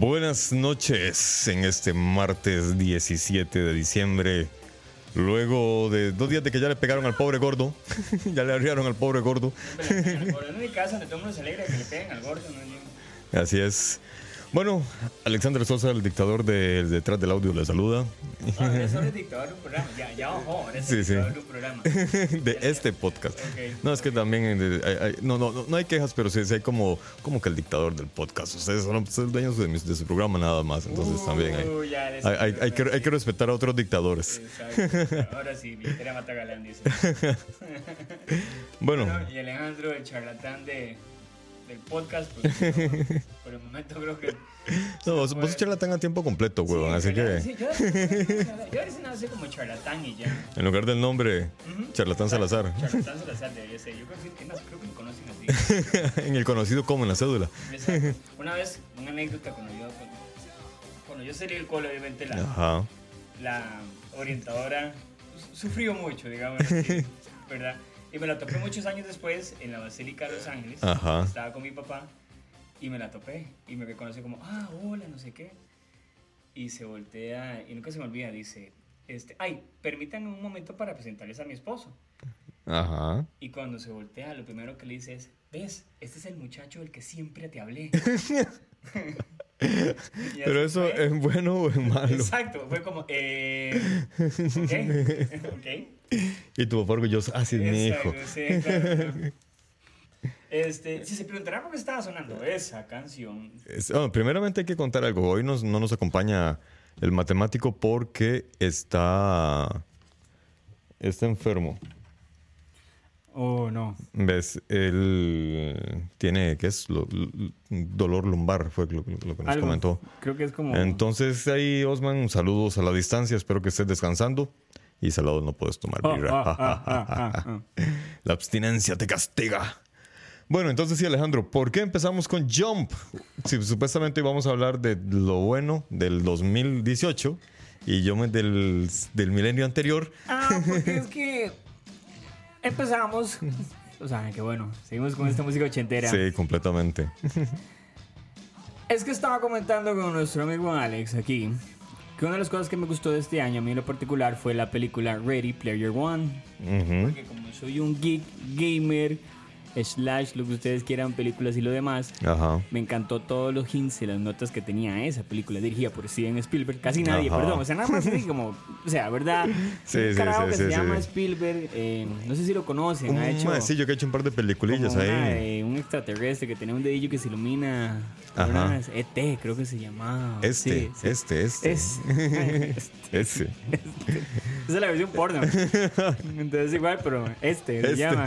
Buenas noches en este martes 17 de diciembre. Luego de dos días de que ya le pegaron al pobre gordo, ya le arriaron al pobre gordo. Por en mi casa donde todo el mundo se alegra que le peguen al gordo, ¿no? Así es. Bueno, Alexander Sosa, el dictador de Detrás del Audio, le saluda. Ahora es dictador. Ya, ya bajó, ahora Sí, sí. programa. de este podcast. Ok. No, es que también eh, hay- hay- no, no, no, no hay quejas, pero sí, sí hay como, como que el dictador del podcast. Ustedes son ustedes dueños de, de su programa nada más, entonces también hay, ya hay- hay que, hay que respetar a otros dictadores. Exacto. Ahora sí, billetera mata galán, dice. Bueno, Bueno, y Alejandro, el charlatán de, del podcast, pues no, por el momento creo que. no, vos, vos charlatán a tiempo completo, huevón, así Sí, que yo, yo veces no sé como charlatán y ya. en lugar del nombre, charlatán Salazar, Charlatán Salazar debería ser. Yo creo que, no, creo que me conocen así. en el conocido como en la cédula. Exacto. Una vez, una anécdota cuando yo, cuando yo salí del cole, obviamente la, Ajá. la orientadora sufrió mucho, digamos, así, ¿verdad? Y me la topé muchos años después en la Basílica de Los Ángeles. Ajá. Estaba con mi papá y me la topé. Y me reconoce como, ah, hola, no sé qué. Y se voltea, y nunca se me olvida, dice, este, ay, permítanme un momento para presentarles a mi esposo. Ajá. Y cuando se voltea, lo primero que le dice es, ves, este es el muchacho del que siempre te hablé. Pero eso fue. es bueno o es malo. Exacto, fue como, eh, ok, ok. Y tu papá orgulloso, así es mi hijo. Exacto, sí, claro, claro. Este, si se preguntarán por qué estaba sonando esa canción, Es- primeramente hay que contar algo. Hoy nos- no nos acompaña el matemático porque está, está enfermo. oh no, ¿Ves? Él tiene, ¿qué es? Lo- dolor lumbar, fue lo, lo que nos algo, comentó. creo que es como, Entonces ahí, Osman, saludos a la distancia. Espero que estés descansando. Y saludos, no puedes tomar Ah, birra. ah, ah. La abstinencia te castiga. Bueno, entonces sí, Alejandro, ¿por qué empezamos con Jump? Si supuestamente íbamos a hablar de lo bueno del 2018 y yo me del, del milenio anterior. Ah, porque es que empezamos, o sea, que bueno, seguimos con esta música ochentera. Sí, completamente. Es que estaba comentando con nuestro amigo Alex aquí que una de las cosas que me gustó de este año, a mí en lo particular, fue la película Ready Player One. Porque como soy un geek gamer, slash, lo que ustedes quieran, películas y lo demás, Ajá. me encantó todos los hints y las notas que tenía esa película dirigida por Steven Spielberg. Casi nadie, Ajá. perdón. O sea, nada más así como, o sea, ¿verdad? Sí, un sí, carajo sí, que se llama Spielberg, eh, no sé si lo conocen, Un ha hecho... maecillo que ha hecho un par de peliculillas ahí. una un extraterrestre que tenía un dedillo que se ilumina. Ajá. ET, creo que se llamaba. Este, sí. este, este. Es. Ese. Esa es la versión porno. Entonces igual, pero este, se Este. llama.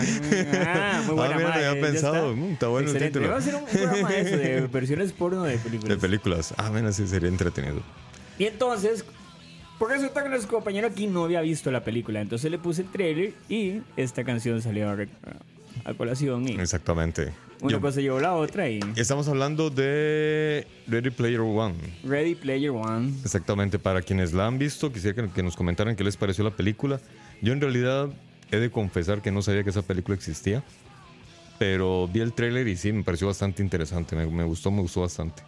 Ah, muy buena Ah, mira, madre, había pensado. está. Mm, está bueno el Excelente. título. Vamos a hacer un programa de eso, de versiones porno de De películas. películas. Ah, mira, sí, sería entretenido. Y entonces, porque resulta que nuestro compañero aquí no había visto la película. Entonces le puse el trailer y esta canción salió a, a colación. Y Exactamente. Una Yo- cosa llevó la otra y. Estamos hablando de Ready Player One. Ready Player One. Exactamente, para quienes la han visto, quisiera que, nos comentaran qué les pareció la película. Yo en realidad he de confesar que no sabía que esa película existía, pero vi el tráiler y sí, me pareció bastante interesante, me, me gustó, me gustó bastante.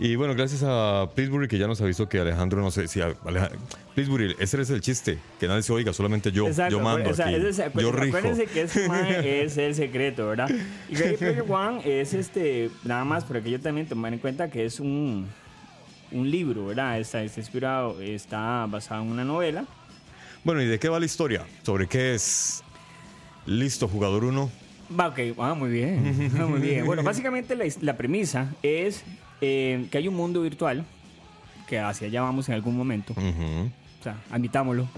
Y bueno, gracias a Pittsburgh que ya nos avisó que Alejandro, no sé si... Pittsburgh, ese es el chiste, que nadie se oiga, solamente yo, Exacto, yo mando aquí, ese es- yo acuérdense- rijo. Acuérdense que este mae es el secreto, ¿verdad? Y Ready Player One es este, nada más para que yo también tomar en cuenta que es un, un libro, ¿verdad? Está, está inspirado, está basado en una novela. Bueno, ¿y de qué va la historia? ¿Sobre qué es? Listo, jugador 1. Va, ok, ah, muy bien, ah, muy bien. Bueno, básicamente la premisa es eh, que hay un mundo virtual, que hacia allá vamos en algún momento. O sea, admitámoslo.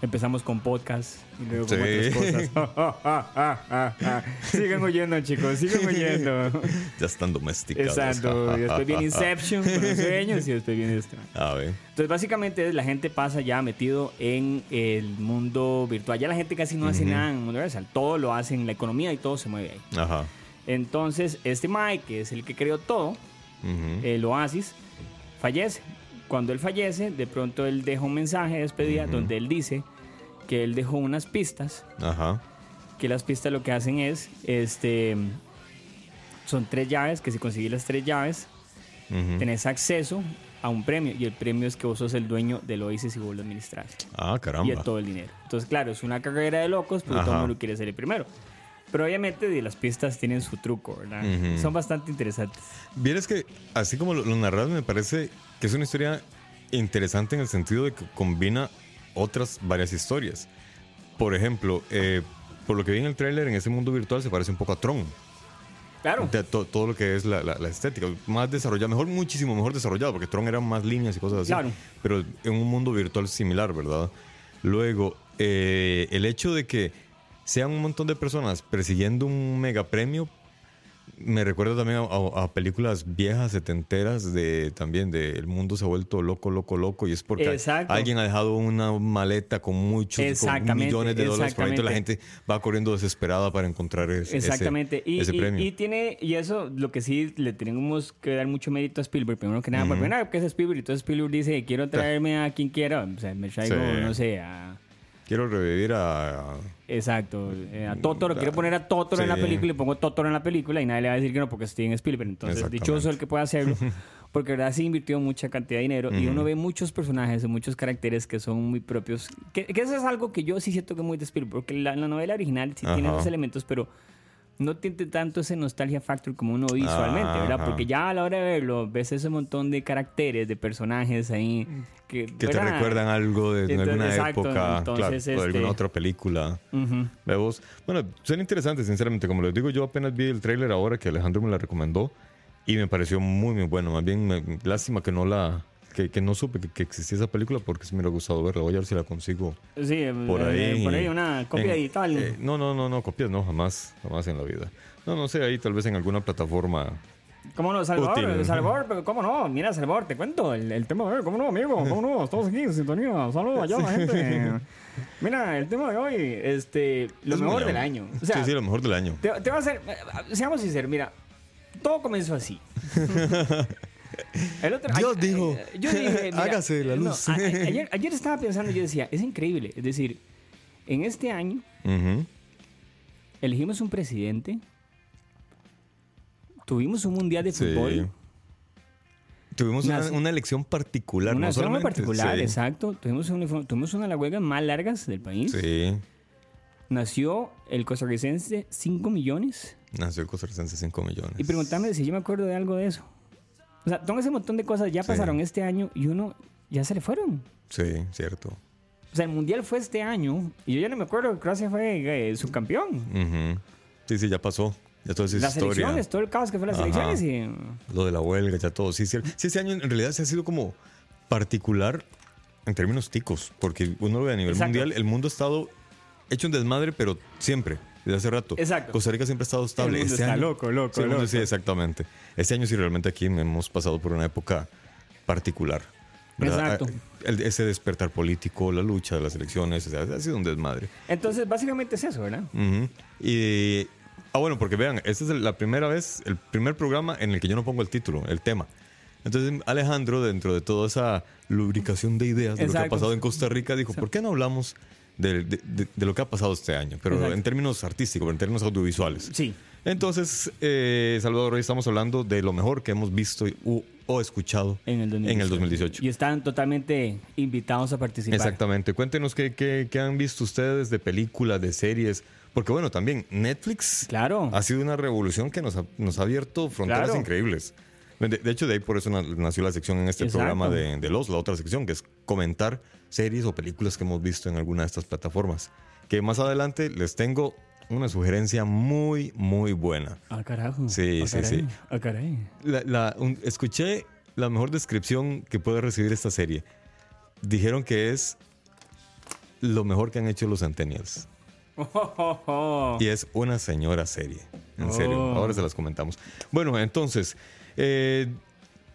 Empezamos con podcast y luego con Sí. otras cosas. sigan oyendo, chicos, sigan oyendo. Ya están domesticados. Exacto. Después viene Inception con los sueños y después viene esto. A ver. Entonces, básicamente, la gente pasa ya metido en el mundo virtual. Ya la gente casi no hace nada en el mundo real. Todo lo hace en la economía y todo se mueve ahí. Ajá. Entonces, este Mike, que es el que creó todo, El Oasis, fallece. Cuando él fallece, de pronto él deja un mensaje de despedida donde él dice que él dejó unas pistas, Ajá. que las pistas lo que hacen es, este, son tres llaves, que si conseguís las tres llaves, Ujú. tenés acceso a un premio, y el premio es que vos sos el dueño del Oasis y vos lo administras. Ah, Y de todo el dinero. Entonces, claro, es una carrera de locos, porque todo el mundo quiere ser el primero. Pero obviamente las pistas tienen su truco, ¿verdad? Ujú. Son bastante interesantes. Vieres que, así como lo, lo narras, me parece que es una historia interesante en el sentido de que combina otras varias historias. Por ejemplo, eh, por lo que vi en el tráiler, en ese mundo virtual se parece un poco a Tron. Claro. De to- todo lo que es la, la- la estética. Más desarrollado, mejor, muchísimo mejor desarrollado, porque Tron eran más líneas y cosas así. Claro. Pero en un mundo virtual similar, ¿verdad? Luego, eh, el hecho de que sean un montón de personas persiguiendo un mega premio Me recuerda también a, a- películas viejas, setenteras, de también de el mundo se ha vuelto loco, loco, loco, y es porque Exacto. alguien ha dejado una maleta con muchos, con millones de dólares por ahí, entonces la gente va corriendo desesperada para encontrar ese, Exactamente. ese, y, ese y- premio. y tiene, y eso, lo que sí le tenemos que dar mucho mérito a Spielberg. Primero que nada, por primera vez que es Spielberg, entonces Spielberg dice, quiero traerme a quien quiera. O sea, me traigo, Sí. no sé, a... Quiero revivir a... Exacto, eh, a Totoro. Quiero poner a Totoro en la Sí. película y pongo Totoro en la película y nadie le va a decir que no porque es Steven Spielberg. Entonces, dichoso el que pueda hacerlo. Porque, verdad, sí invirtió mucha cantidad de dinero y uno ve muchos personajes, muchos caracteres que son muy propios. Que, que eso es algo que yo sí siento que es muy de Spielberg. Porque la, la novela original sí tiene Ajá. esos elementos, pero no tiene tanto ese nostalgia factor como uno visualmente, ¿verdad? Porque ya a la hora de verlo, ves ese montón de caracteres, de personajes ahí que, Que te recuerdan algo de, Entonces, alguna exacto, época, entonces, claro, o de alguna este- otra película. Vemos. Bueno, suena interesante, sinceramente. Como les digo, yo apenas vi el tráiler ahora que Alejandro me la recomendó y me pareció muy, muy bueno. Más bien, me- lástima que no la... Que, que no supe que, que existía esa película porque sí me hubiera gustado verla. Voy a ver si la consigo Sí, por eh, ahí. por ahí una copia en- digital. eh, no, no, no, no, copias no, jamás, jamás en la vida. No, no sé, ahí tal vez en alguna plataforma. ¿Cómo no, Salvador? Útil. Salvador, ¿cómo no? Mira, Salvador, te cuento el, el tema de hoy. ¿Cómo no, amigo? ¿Cómo no? Estamos aquí en sintonía. Saludos allá a la gente. Mira, el tema de hoy, este, lo Es mejor del año. O sea, sí, sí, lo mejor del año. Te, te va a hacer, eh, seamos sinceros, mira, todo comenzó así. El otro- Dios dijo, yo dije, mira, hágase la no, luz. a- a- ayer, ayer estaba pensando, yo decía, es increíble. Es decir, en este año elegimos un presidente, tuvimos un mundial de Sí. fútbol. Tuvimos una, Una- una elección particular. Una no zona muy solamente- particular, sí. exacto. Tuvimos una, tuvimos una de las huelgas más largas del país. Sí. Nació el costarricense 5 millones. Nació el costarricense 5 millones. Y preguntarme si yo me acuerdo de algo de eso. O sea, todo ese montón de cosas ya Sí. pasaron este año y uno ya se le fueron. Sí, cierto. O sea, el mundial fue este año y yo ya no me acuerdo que Croacia fue eh, subcampeón. Sí, sí, ya pasó. Ya todo es Las historia. elecciones, todo el caos que fue las Ajá. elecciones y. Lo de la huelga, ya todo. Sí, sí, sí, ese año en realidad se ha sido como particular en términos ticos, porque uno lo ve a nivel Exacto. mundial, el mundo ha estado hecho un desmadre, pero siempre, desde hace rato. Exacto. Costa Rica siempre ha estado estable. El mundo Este está año- loco, loco, Sí, loco. sí, exactamente. Este año sí realmente aquí hemos pasado por una época particular. ¿verdad? Exacto. Ah, el- ese despertar político, la lucha de las elecciones, o sea, ha sido un desmadre. Entonces, básicamente es eso, ¿verdad? Ujú. Y. Ah, bueno, porque vean, esta es la primera vez, el primer programa en el que yo no pongo el título, el tema. Entonces, Alejandro, dentro de toda esa lubricación de ideas de lo que ha pasado en Costa Rica, dijo: ¿por qué no hablamos de, de- de- de lo que ha pasado este año? Pero Exacto. en términos artísticos, en términos audiovisuales. Sí. Entonces, eh, Salvador, hoy estamos hablando de lo mejor que hemos visto u- o escuchado En el 2018. en el 2018. Y están totalmente invitados a participar. Exactamente. Cuéntenos qué, qué- qué han visto ustedes de películas, de series. Porque bueno, también Netflix Claro. ha sido una revolución que nos ha, nos ha abierto fronteras Claro. increíbles. De, de hecho, de ahí por eso na- nació la sección en este Exacto. programa de, de Los, la otra sección, que es comentar series o películas que hemos visto en alguna de estas plataformas. Que más adelante les tengo una sugerencia muy, muy buena. Ah, carajo. Sí, Ah, sí, caray. sí. Ah, caray. La- la- un- escuché la mejor descripción que puede recibir esta serie. Dijeron que es lo mejor que han hecho los Centennials. Oh, oh, oh. Y es una señora serie. En serio. Oh. Ahora se las comentamos. Bueno, entonces, eh,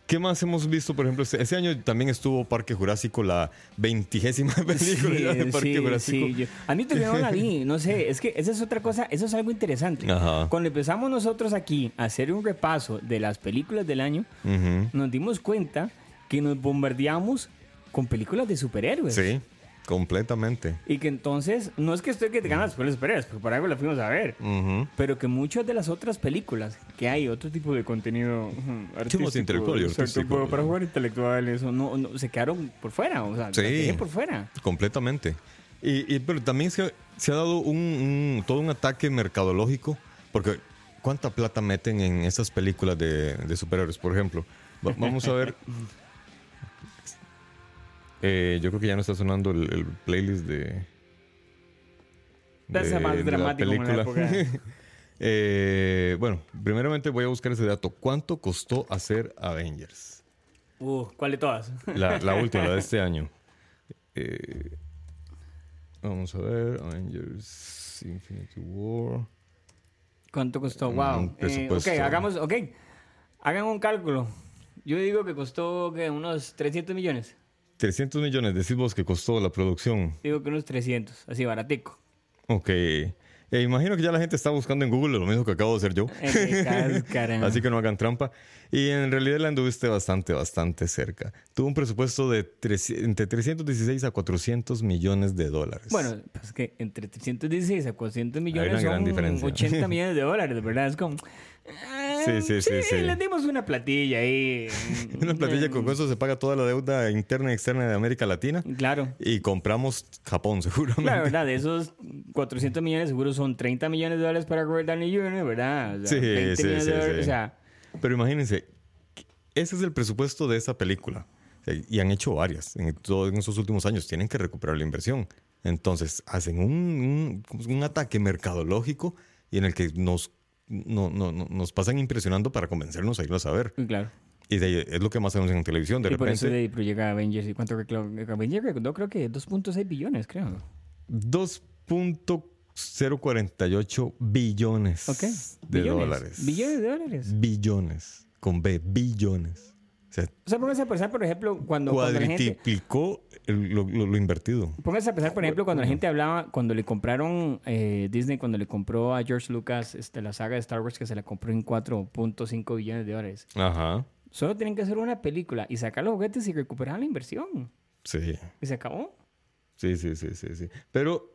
¿qué más hemos visto? Por ejemplo, este, este año también estuvo Parque Jurásico, la veintigésima película de Parque sí, Jurásico. sí, yo- a mí todavía no la vi, no sé, es que esa es otra cosa, eso es algo interesante. Ajá. Cuando empezamos nosotros aquí a hacer un repaso de las películas del año, nos dimos cuenta que nos bombardeamos con películas de superhéroes. Sí, completamente. Y que entonces, no es que estoy criticando las películas superhéroes, porque por algo las fuimos a ver. Pero que muchas de las otras películas que hay, otro tipo de contenido artístico, intelectual artístico. para- para jugar intelectuales, o no, no, se quedaron por fuera, o sea, Sí. por fuera. Completamente. Y, y- pero también se, se ha dado un, un- todo un ataque mercadológico, porque ¿cuánta plata meten en esas películas de, de superhéroes? Por ejemplo, Va- vamos a ver. Eh, yo creo que ya no está sonando el, el playlist de. Ser más dramático en la época. Eh, bueno, primeramente voy a buscar ese dato. ¿Cuánto costó hacer Avengers? Uh, ¿cuál de todas? La, la última, la de este año. Eh, vamos a ver. Avengers Infinity War. ¿Cuánto costó? Wow. Eh, presupuesto. ok, hagamos, ok. Hagan un cálculo. Yo digo que costó ¿qué? unos 300 millones. 300 millones, decís vos que costó la producción. Digo que unos 300, así baratico. Ok. Eh, imagino que ya la gente está buscando en Google lo mismo que acabo de hacer yo. Eh. Así que no hagan trampa. Y en realidad la anduviste bastante, bastante cerca. Tuvo un presupuesto de tres- entre 316 a 400 millones de dólares. Bueno, pues que entre 316 a 400 millones una gran son diferencia. 80 millones de dólares, ¿verdad? Es como... ah, Sí, sí, sí, sí. le dimos una platilla ahí. Una platilla con eso se paga toda la deuda interna y externa de América Latina. Claro. Y compramos Japón, seguramente. La verdad, de esos 400 millones seguro son 30 millones de dólares para Robert Downey Jr., ¿verdad? O sea, Sí, 20 sí, millones sí, de dólares, sí. O sea, Pero imagínense, ese es el presupuesto de esa película. Sea, Y han hecho varias en, todo- en esos últimos años. Tienen que recuperar la inversión. Entonces, hacen un, un- un ataque mercadológico y en el que nos, no- no- no- nos pasan impresionando para convencernos a irlos a ver. y claro. Y de es lo que más hacemos en televisión. De y por eso repente, de llega Avengers. ¿Y cuánto reclamo? Avengers recaudó creo que 2.6 billones, creo. 2.048 billones ¿Ok? de Billones. dólares. Billones de dólares. Billones. Con B, billones. O sea, O sea, póngase a pensar, por ejemplo, cuando, cuando la gente... lo, lo- lo invertido. Póngase a pensar, por ejemplo, cuando la gente hablaba, cuando le compraron eh, Disney, cuando le compró a George Lucas este, la saga de Star Wars, que se la compró en 4.5 billones de dólares. Ajá. Solo tienen que hacer una película y sacar los juguetes y recuperar la inversión. Sí. Y se acabó. Sí, sí, sí, sí, sí. Pero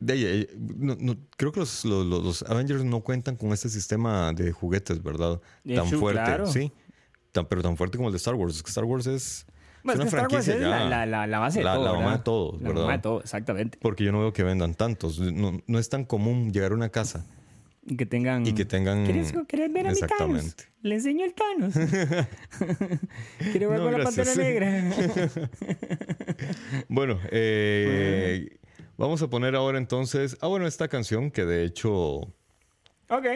de eh, no- no- creo que los, los- los- los Avengers no cuentan con este sistema de juguetes, ¿verdad? De tan hecho, fuerte, claro. sí. Tan, pero tan fuerte como el de Star Wars. Es que Star Wars es, Bueno, es es una que Star Wars franquicia es ya. la, la, la, la base de La- todo. la mamá ¿verdad? de todo, La ¿verdad? mamá de todo, exactamente. Porque yo no veo que vendan tantos. No, no es tan común llegar a una casa Y que tengan... y que tengan... ¿Quieres, quieres ver a mi Thanos? Le enseño el Thanos. Quiero ver No, con la pantera negra. Bueno, eh, vamos a poner ahora entonces... Ah, bueno, esta canción que de hecho... ok.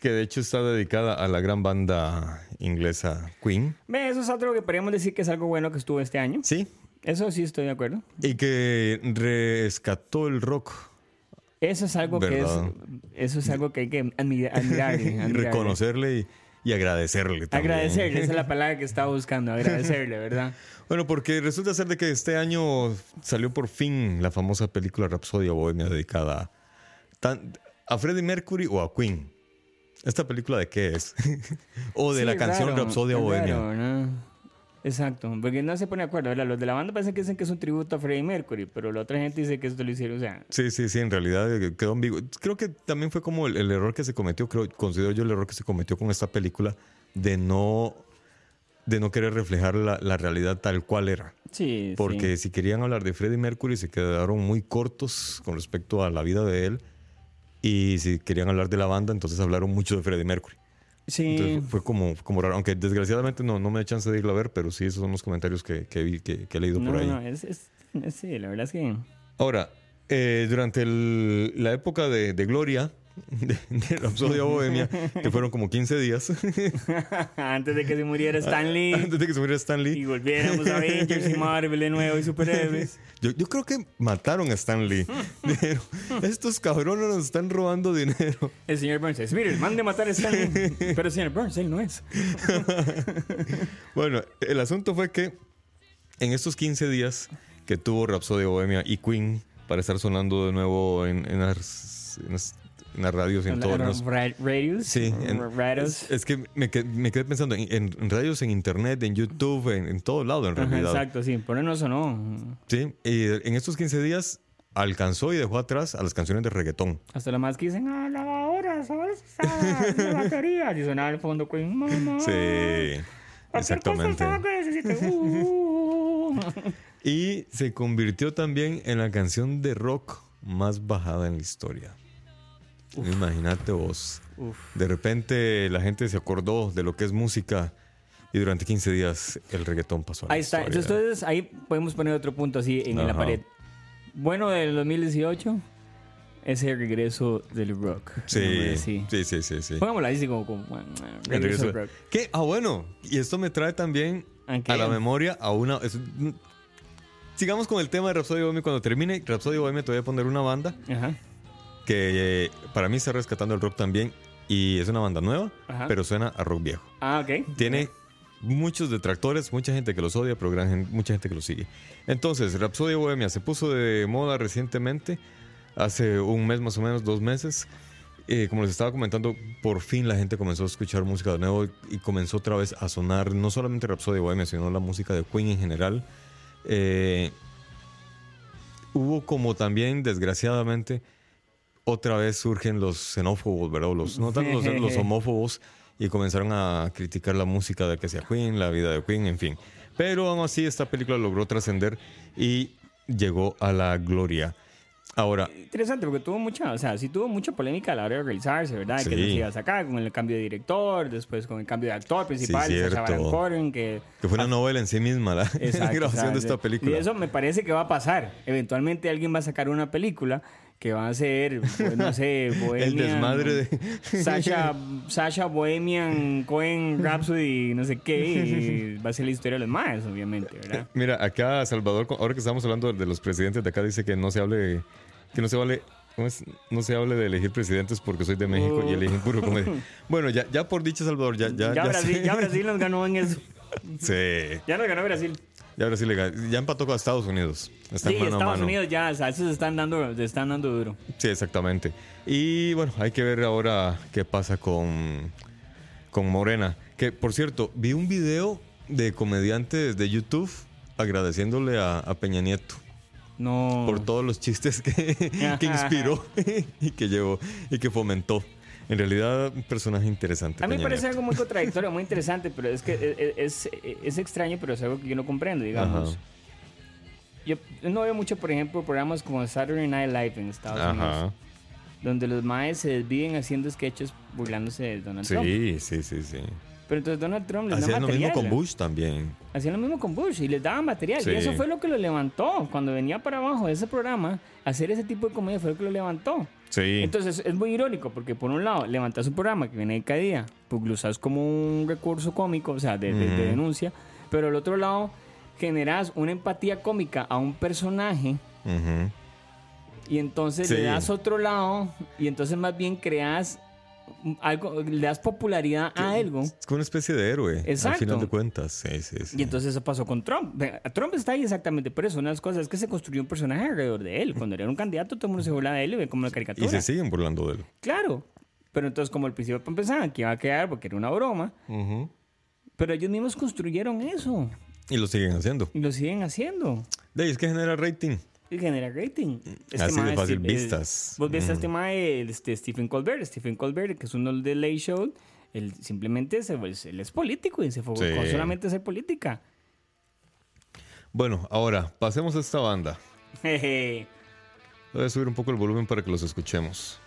Que de hecho está dedicada a la gran banda inglesa Queen. Ve, eso es otro que podríamos decir que es algo bueno que estuvo este año. Sí. Eso sí estoy de acuerdo. Y que rescató el rock. Eso es algo que es... Eso es algo que hay que admira- admirarle. Y reconocerle y, y agradecerle también. Agradecerle, esa es la palabra que estaba buscando, agradecerle, ¿verdad? Bueno, porque resulta ser de que este año salió por fin la famosa película Rapsodia Bohemia dedicada tan- a Freddie Mercury o a Queen. ¿Esta película de qué es? o de Sí, la canción raro, Rapsodia Bohemia. raro, ¿no? Exacto, porque no se pone de acuerdo, ¿verdad? Los de la banda parece que dicen que es un tributo a Freddie Mercury, pero la otra gente dice que esto lo hicieron, o sea, Sí, sí, sí, en realidad eh, quedó ambiguo. Creo que también fue como el, el error que se cometió, creo, considero yo el error que se cometió con esta película de no, de no querer reflejar la, la realidad tal cual era. sí, Porque sí. si querían hablar de Freddie Mercury se quedaron muy cortos con respecto a la vida de él. Y si querían hablar de la banda, entonces hablaron mucho de Freddie Mercury. Sí, Entonces fue como, como raro. Aunque desgraciadamente no, no me da chance de irlo a ver, pero sí, esos son los comentarios que, que, vi- que- que he leído no, por ahí. no, es, es- sí, la verdad es que... Ahora, eh, durante el- la época de, de gloria de, de Rapsodia Bohemia, que fueron como 15 días, Antes de que se muriera Stan Lee antes de que se muriera Stan y volviéramos a Avengers y Marvel de nuevo y superhéroes. yo, yo creo que mataron a Stan Lee. Dijeron, estos cabrones nos están robando dinero. El señor Burns dice, mire, mande matar a Stan Lee. Pero el señor Burns, él no es. Bueno, el asunto fue que en estos 15 días que tuvo Rapsodia Bohemia y Queen para estar sonando de nuevo en, en las, en las- en las radios y en todos los... Ra- Radios. Sí, en- Radios. es, es que me, qued- me quedé pensando en, radios, en internet, en YouTube, en, en todo lado en Ajá, realidad. exacto, sí. Por eso o no. Sí, y en estos 15 días alcanzó y dejó atrás a las canciones de reggaetón. Hasta lo más que dicen, ah, lavadoras, salsa, la batería. Y sonaba al fondo, Queen, mamá. Sí, exactamente. Uh. Y se convirtió también en la canción de rock más bajada en la historia. Imagínate vos. Uf. De repente la gente se acordó de lo que es música y durante 15 días el reggaetón pasó a la Ahí está. historia. Entonces, ahí podemos poner otro punto así en la pared. Bueno del 2018 es el regreso del rock. Sí, sí. sí, sí, sí. Pongámoslo así como, como El regreso regreso- del rock. ¿Qué? Ah, bueno. Y esto me trae también ¿A la memoria a una... es- mm, sigamos con el tema de Rhapsody Bohemia. Cuando termine Rhapsody Bohemia te voy a poner una banda Ajá. Que eh, para mí está rescatando el rock también y es una banda nueva, Ajá. pero suena a rock viejo. Ah, ok. Tiene muchos detractores, mucha gente que los odia, pero gran gen- mucha gente que los sigue. Entonces, Rapsodia Bohemia se puso de moda recientemente, hace un mes más o menos, dos meses. Eh, como les estaba comentando, por fin la gente comenzó a escuchar música de nuevo y comenzó otra vez a sonar no solamente Rapsodia Bohemia, sino la música de Queen en general. Eh, hubo como también, desgraciadamente, otra vez surgen los xenófobos, ¿verdad? Los, no tanto los, los homófobos y comenzaron a criticar la música de que sea Queen, la vida de Queen, en fin. Pero aún así esta película logró trascender y llegó a la gloria. Ahora, Interesante, porque tuvo mucha, o sea, sí tuvo mucha polémica a la hora de realizarse, ¿verdad? Sí. Que se iba a sacar con el cambio de director, después con el cambio de actor principal, Sí, Cohen, que... que fue una novela en sí misma la. Exacto, grabación o sea, de esta película. Y eso me parece que va a pasar. Eventualmente alguien va a sacar una película que va a ser, pues, no sé, Bohemian... desmadre de- Sasha, Sasha Bohemian, Cohen, Rhapsody, no sé qué, y va a ser la historia de los más, obviamente, ¿verdad? Mira, acá Salvador, ahora que estamos hablando de los presidentes de acá, dice que no se hable, que no se vale, ¿cómo es? No se hable de elegir presidentes porque soy de México y eligen puro comedia. Bueno, ya, ya por dicho Salvador, ya, ya, Ya, Brasil, ya Brasil nos ganó en eso. Sí, Ya nos ganó Brasil. Ya Brasil le gan- ya empató con Estados Unidos. Están Sí, mano a Estados mano. Unidos ya, o sea, esos están dando, se están dando duro. Sí, exactamente. Y bueno, hay que ver ahora qué pasa con, con Morena. Que por cierto, vi un video de comediantes de YouTube agradeciéndole a, a Peña Nieto. No. por todos los chistes que, que inspiró y que llevó y que fomentó. En realidad, un personaje interesante. A mí me parece Nieto. algo muy contradictorio, muy interesante, pero es que e- e- es, es extraño, pero es algo que yo no comprendo, digamos. Ajá. Yo no veo mucho, por ejemplo, programas como Saturday Night Live en Estados Ajá. Unidos, donde los maes se desviven haciendo sketches burlándose de Donald Trump. Sí, sí, sí, sí. Pero entonces Donald Trump les da Hacían lo mismo material. con Bush también. Hacían lo mismo con Bush y les daba material. Sí. Y eso fue lo que lo levantó. Cuando venía para abajo de ese programa, hacer ese tipo de comedia fue lo que lo levantó. Sí. Entonces es muy irónico porque por un lado levantas un programa que viene de cada día, pues lo usas como un recurso cómico, o sea, de, de- de Ujú. denuncia, pero al otro lado generas una empatía cómica a un personaje y entonces Sí. le das otro lado y entonces más bien creas algo, le das popularidad a algo. Es como una especie de héroe. Al Exacto. final de cuentas. Sí, sí, sí. Y entonces eso pasó con Trump. Trump está ahí exactamente por eso. Una de las cosas es que se construyó un personaje alrededor de él. Cuando era un candidato, todo el mundo se burlaba de él y ve como la caricatura. Y se siguen burlando de él. Claro. Pero entonces, como el principio pensaban que iba a quedar porque era una broma, pero ellos mismos construyeron eso Y lo siguen haciendo. y lo siguen haciendo. De ahí es que genera rating. Y genera rating. Así de fácil, vistas. Vos ves a Mm. este mae, este Stephen Colbert. Stephen Colbert, que es uno del Late Show, él simplemente se, pues, él es político y se enfocó Sí. solamente a hacer política. Bueno, ahora, pasemos a esta banda. Voy a subir un poco el volumen para que los escuchemos.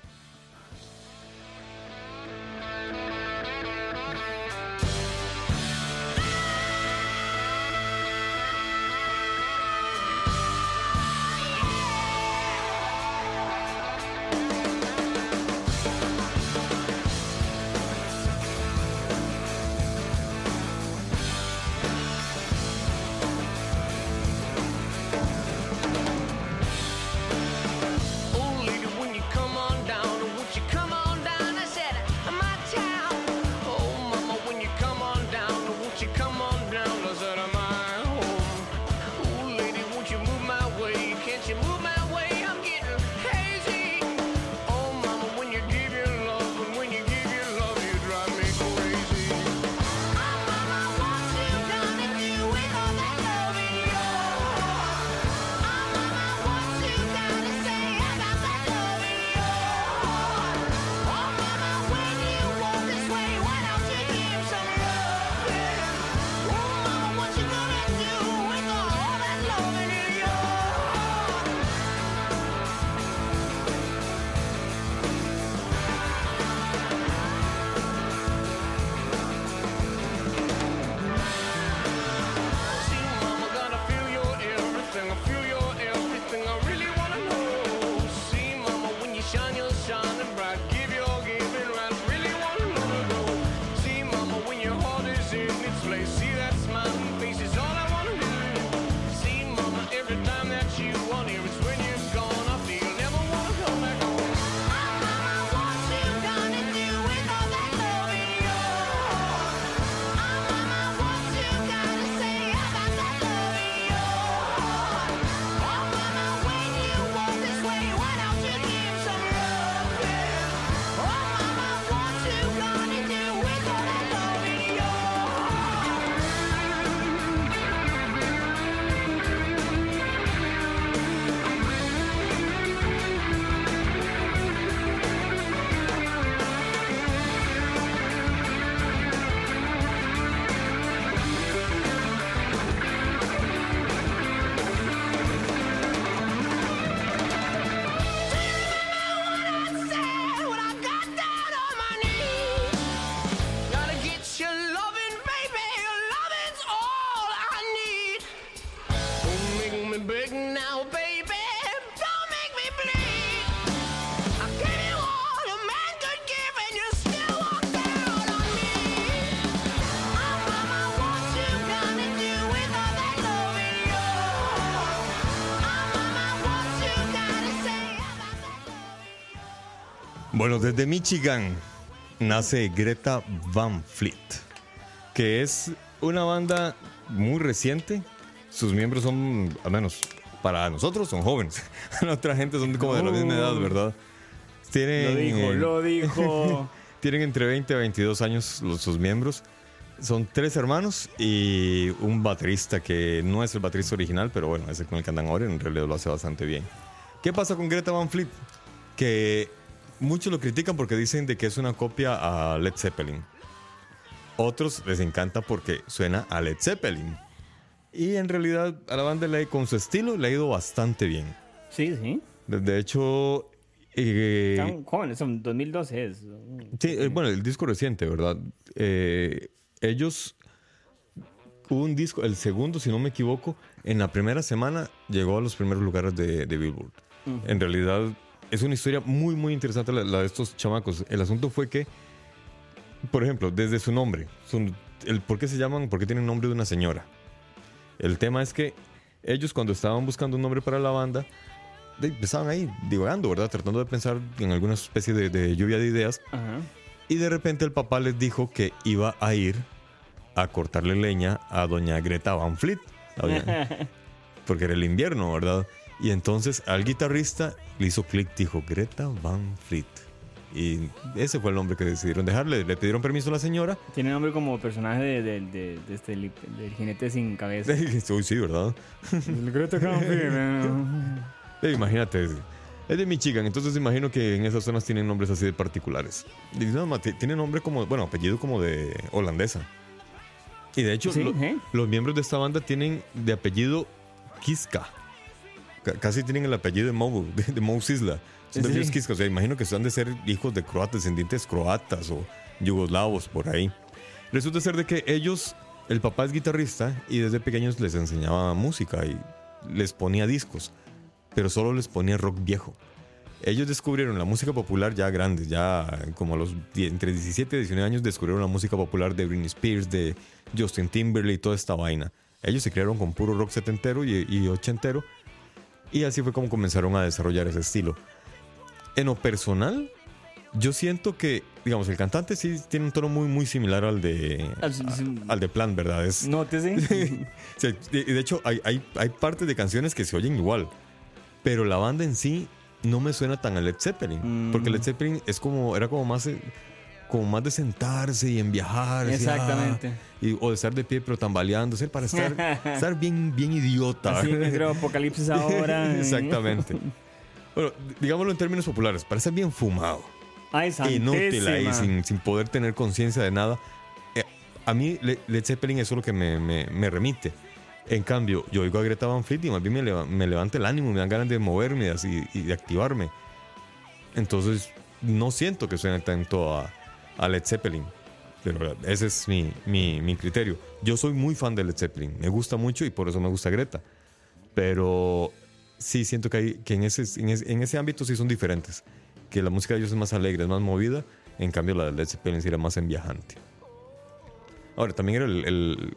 Bueno, desde Michigan nace Greta Van Fleet, que es una banda muy reciente. Sus miembros son, al menos para nosotros, son jóvenes. La otra gente son como de la misma edad, ¿verdad? Tienen, Lo dijo, lo dijo. tienen entre 20 a 22 años los, sus miembros. Son tres hermanos y un baterista que no es el baterista original, pero bueno, es el con el que andan ahora, en realidad lo hace bastante bien. ¿Qué pasa con Greta Van Fleet? Que muchos lo critican porque dicen de que es una copia a Led Zeppelin. Otros les encanta porque suena a Led Zeppelin. Y en realidad a la banda le, con su estilo le ha ido bastante bien. Sí, sí. De hecho, eh, Están jóvenes, son 2012 es. Sí, eh, bueno, el disco reciente, ¿verdad? Eh, ellos, hubo un disco, el segundo, si no me equivoco, en la primera semana llegó a los primeros lugares de, de Billboard. En realidad, es una historia muy, muy interesante la, la de estos chamacos. El asunto fue que, por ejemplo, desde su nombre, su- el, ¿por qué se llaman? ¿Por qué tienen nombre de una señora? El tema es que ellos cuando estaban buscando un nombre para la banda, de- estaban ahí divagando, ¿verdad? Tratando de pensar en alguna especie de- de lluvia de ideas. Ajá. Y de repente el papá les dijo que iba a ir a cortarle leña a doña Greta Van Fleet. porque era el invierno, ¿verdad? Y entonces al guitarrista le hizo clic, dijo Greta Van Fleet. Y ese fue el nombre que decidieron dejarle. Le pidieron permiso a la señora. Tiene nombre como personaje de, de, de- de este, del jinete sin cabeza. Uy, sí, ¿verdad? El Greta Van Fleet, imagínate, es- de Michigan, entonces imagino que en esas zonas tienen nombres así de particulares. Y ti- tiene nombre como, bueno, apellido como de holandesa. Y de hecho, Sí, lo- ¿eh? los miembros de esta banda tienen de apellido Kiska. Ca- Casi tienen el apellido de Mo, de, de Sisla. Son de Sí, apellidos sí. O sea, imagino que son de ser hijos de croatas, descendientes croatas o yugoslavos por ahí. Resulta ser de que ellos, el papá es guitarrista y desde pequeños les enseñaba música y les ponía discos, pero solo les ponía rock viejo. Ellos descubrieron la música popular ya grandes, ya como a los entre 17 y 19 años descubrieron la música popular de Britney Spears, de Justin Timberlake y toda esta vaina. Ellos se crearon con puro rock setentero y, y ochentero y así fue como comenzaron a desarrollar ese estilo. En lo personal, yo siento que, digamos, el cantante sí tiene un tono muy, muy similar al de, sí, sí. al de Plan, ¿verdad? Es, Nótese. Sí, y de hecho, hay, hay, hay partes de canciones que se oyen igual. Pero la banda en sí no me suena tan a Led Zeppelin. Mm. Porque Led Zeppelin es como, era como más, eh, como más de sentarse y en viajar. Exactamente. ah, y, o de estar de pie pero tambaleándose para estar, estar bien, bien idiota. Así Apocalipsis ahora. Exactamente. Bueno, digámoslo en términos populares, parece bien fumado Ay, inútil ahí, sin, sin poder tener conciencia de nada. Eh, a mí Le- Led Zeppelin eso es lo que me, me- me remite. En cambio, yo oigo a Greta Van Fleet y más bien me, leva- me levanta el ánimo, me dan ganas de moverme y, así, y de activarme. Entonces, no siento que suene tanto a, a Led Zeppelin. Pero ese es mi, mi, mi criterio. Yo soy muy fan de Led Zeppelin. Me gusta mucho y por eso me gusta Greta. Pero sí siento que, hay, que en, ese, en, ese, en ese ámbito sí son diferentes. Que la música de ellos es más alegre, es más movida. En cambio, la de Led Zeppelin sí era más en viajante. Ahora, también era el-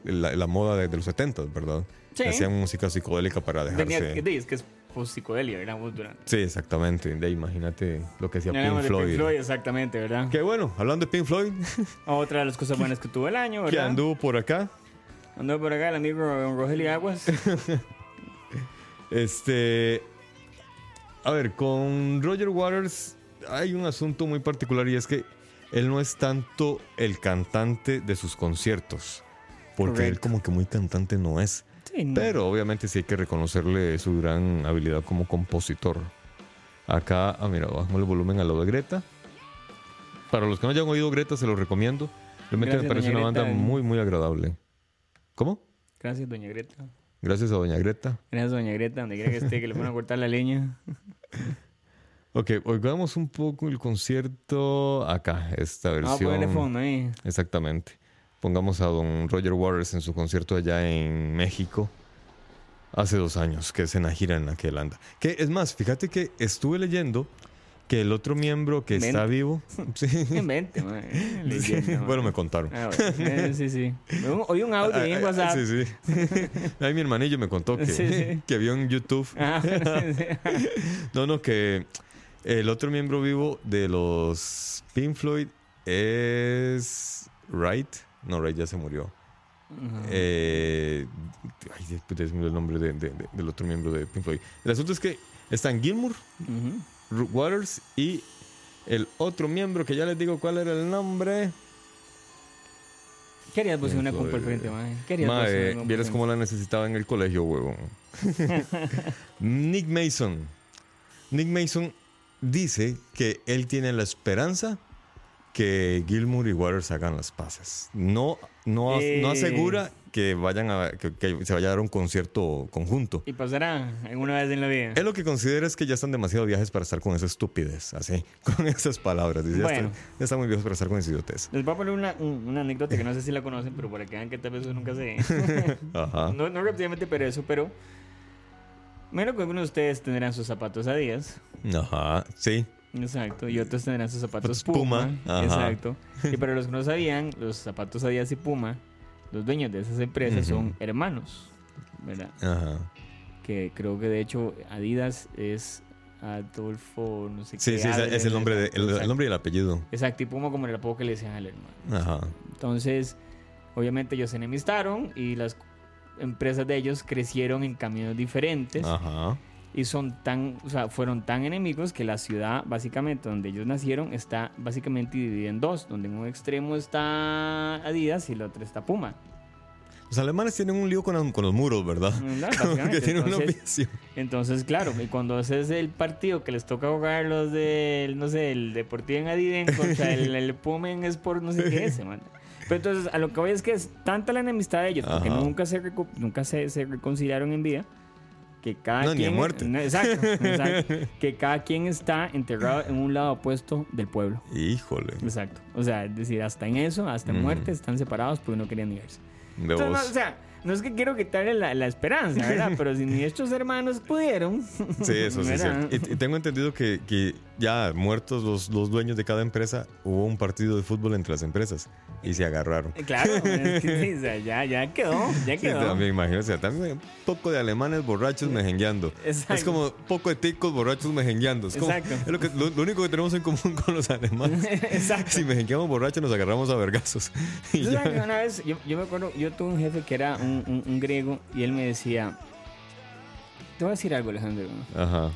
el- la, la moda de, de los 70, ¿verdad? Sí. Hacían música psicodélica para Tenía, dejarse... de- es que es post psicodelia, ¿verdad? Vos durante. Sí, exactamente. De imagínate lo que hacía Pink Floyd. Pink Floyd, exactamente, ¿verdad? Que bueno, hablando de Pink Floyd, Otra de las cosas buenas que tuvo el año, que ¿verdad? anduvo por acá. Andó por acá el amigo Rogelio Aguas. Este. A ver, con Roger Waters hay un asunto muy particular y es que él no es tanto el cantante de sus conciertos. Porque él, como que muy cantante no es. Sí, no. Pero obviamente sí hay que reconocerle su gran habilidad como compositor. Acá, ah, mira, bajamos el volumen a lo de Greta. Para los que no hayan oído Greta, se lo recomiendo. Realmente me Gracias, parece doña una banda Greta. muy, muy agradable. ¿Cómo? Gracias, doña Greta. Gracias a Doña Greta. Gracias, doña Greta, donde quiera que esté, que le van a cortar la leña. Ok, oigamos un poco el concierto acá, esta Vamos a versión. ponerle fondo ahí. Exactamente. Pongamos a don Roger Waters en su concierto allá en México hace dos años, que es en la gira en la que él anda. Que es más, fíjate que estuve leyendo que el otro miembro que Mente. está vivo. Sí. Man. Man. bueno, me contaron. Ah, bueno. Sí, sí. Oí un audio ahí en WhatsApp. Sí, sí. Ahí mi hermanillo me contó que, Sí, sí. que vio en YouTube. Ah. No, no, que El otro miembro vivo de los Pink Floyd es Wright. No, Wright ya se murió. Eh, ay, después se me el nombre de- de- de- del otro miembro de Pink Floyd. El asunto es que están Gilmour. Root Waters y el otro miembro que ya les digo cuál era el nombre. ¿Qué harías vos una compa al frente, mae? ¿Qué harías vos en una Mae, compa vieras cómo la necesitaba en el colegio, huevón. Nick Mason. Nick Mason dice que él tiene la esperanza que Gilmour y Waters hagan las paces. No, no, Eh. no asegura que vayan a que, que se vaya a dar un concierto conjunto. Y pasará alguna vez en la vida. Él lo que considera es que ya están demasiado viajes para estar con esa estupidez, así, con esas palabras. Dice, ya, Bueno. están, ya están muy viejos para estar con esa idiotez. Les voy a poner una, un- una anécdota que no sé si la conocen, pero para que vean que tal vez nunca sé. Ajá. no, no rápidamente, pero eso, pero... Menos que algunos de ustedes tendrán sus zapatos Adidas. Ajá, sí. Exacto. Y otros tendrán sus zapatos Puma, Puma. Exacto. Y para los que no sabían, los zapatos Adidas y Puma, los dueños de esas empresas son hermanos. ¿Verdad? Ajá. Que creo que de hecho Adidas es Adolfo, no sé Sí, qué. sí, es, es el nombre, de, el, el nombre y el apellido. Exacto, y Puma como el apodo que le decían al hermano. Ajá. Entonces, obviamente ellos se enemistaron y las empresas de ellos crecieron en caminos diferentes Ajá. Y son tan, o sea, fueron tan enemigos que la ciudad, básicamente, donde ellos nacieron, está básicamente dividida en dos, donde en un extremo está Adidas y el otro está Puma. Los alemanes tienen un lío con, con los muros, ¿verdad? Como que tienen una Entonces, obsesión. entonces, claro, y cuando haces el partido que les toca jugar los del, no sé, el Deportivo en Adiden contra el, el Puma en Sport, no sé qué es, man. Pero entonces, a lo que voy es que es tanta la enemistad de ellos, porque Ajá. nunca se nunca se, se reconciliaron en vida, que cada No, ni quien... muerte. Exacto, exacto. que cada quien está enterrado en un lado opuesto del pueblo. Híjole. Exacto. O sea, es decir, hasta en eso, hasta en muerte, están separados porque no querían ni verse. De Entonces, no, vos. o sea, no es que quiero quitarle la, la esperanza, ¿verdad? Pero si ni estos hermanos pudieron. Sí, eso sí es cierto. Y, y tengo entendido que, que ya muertos los, los dueños de cada empresa, hubo un partido de fútbol entre las empresas y se agarraron. Claro, es que sí, o sea, ya, ya quedó, ya Sí, quedó. también imagino, o también un poco de alemanes borrachos mejengueando. Exacto. Es como poco de ticos borrachos mejengueando. Es, como, Exacto. es lo, que, lo, lo único que tenemos en común con los alemanes. Exacto. Si mejengueamos borrachos nos agarramos a vergazos. Una vez, yo, yo me acuerdo, yo tuve un jefe que era un, un- un griego y él me decía, te voy a decir algo Alejandro, Ajá,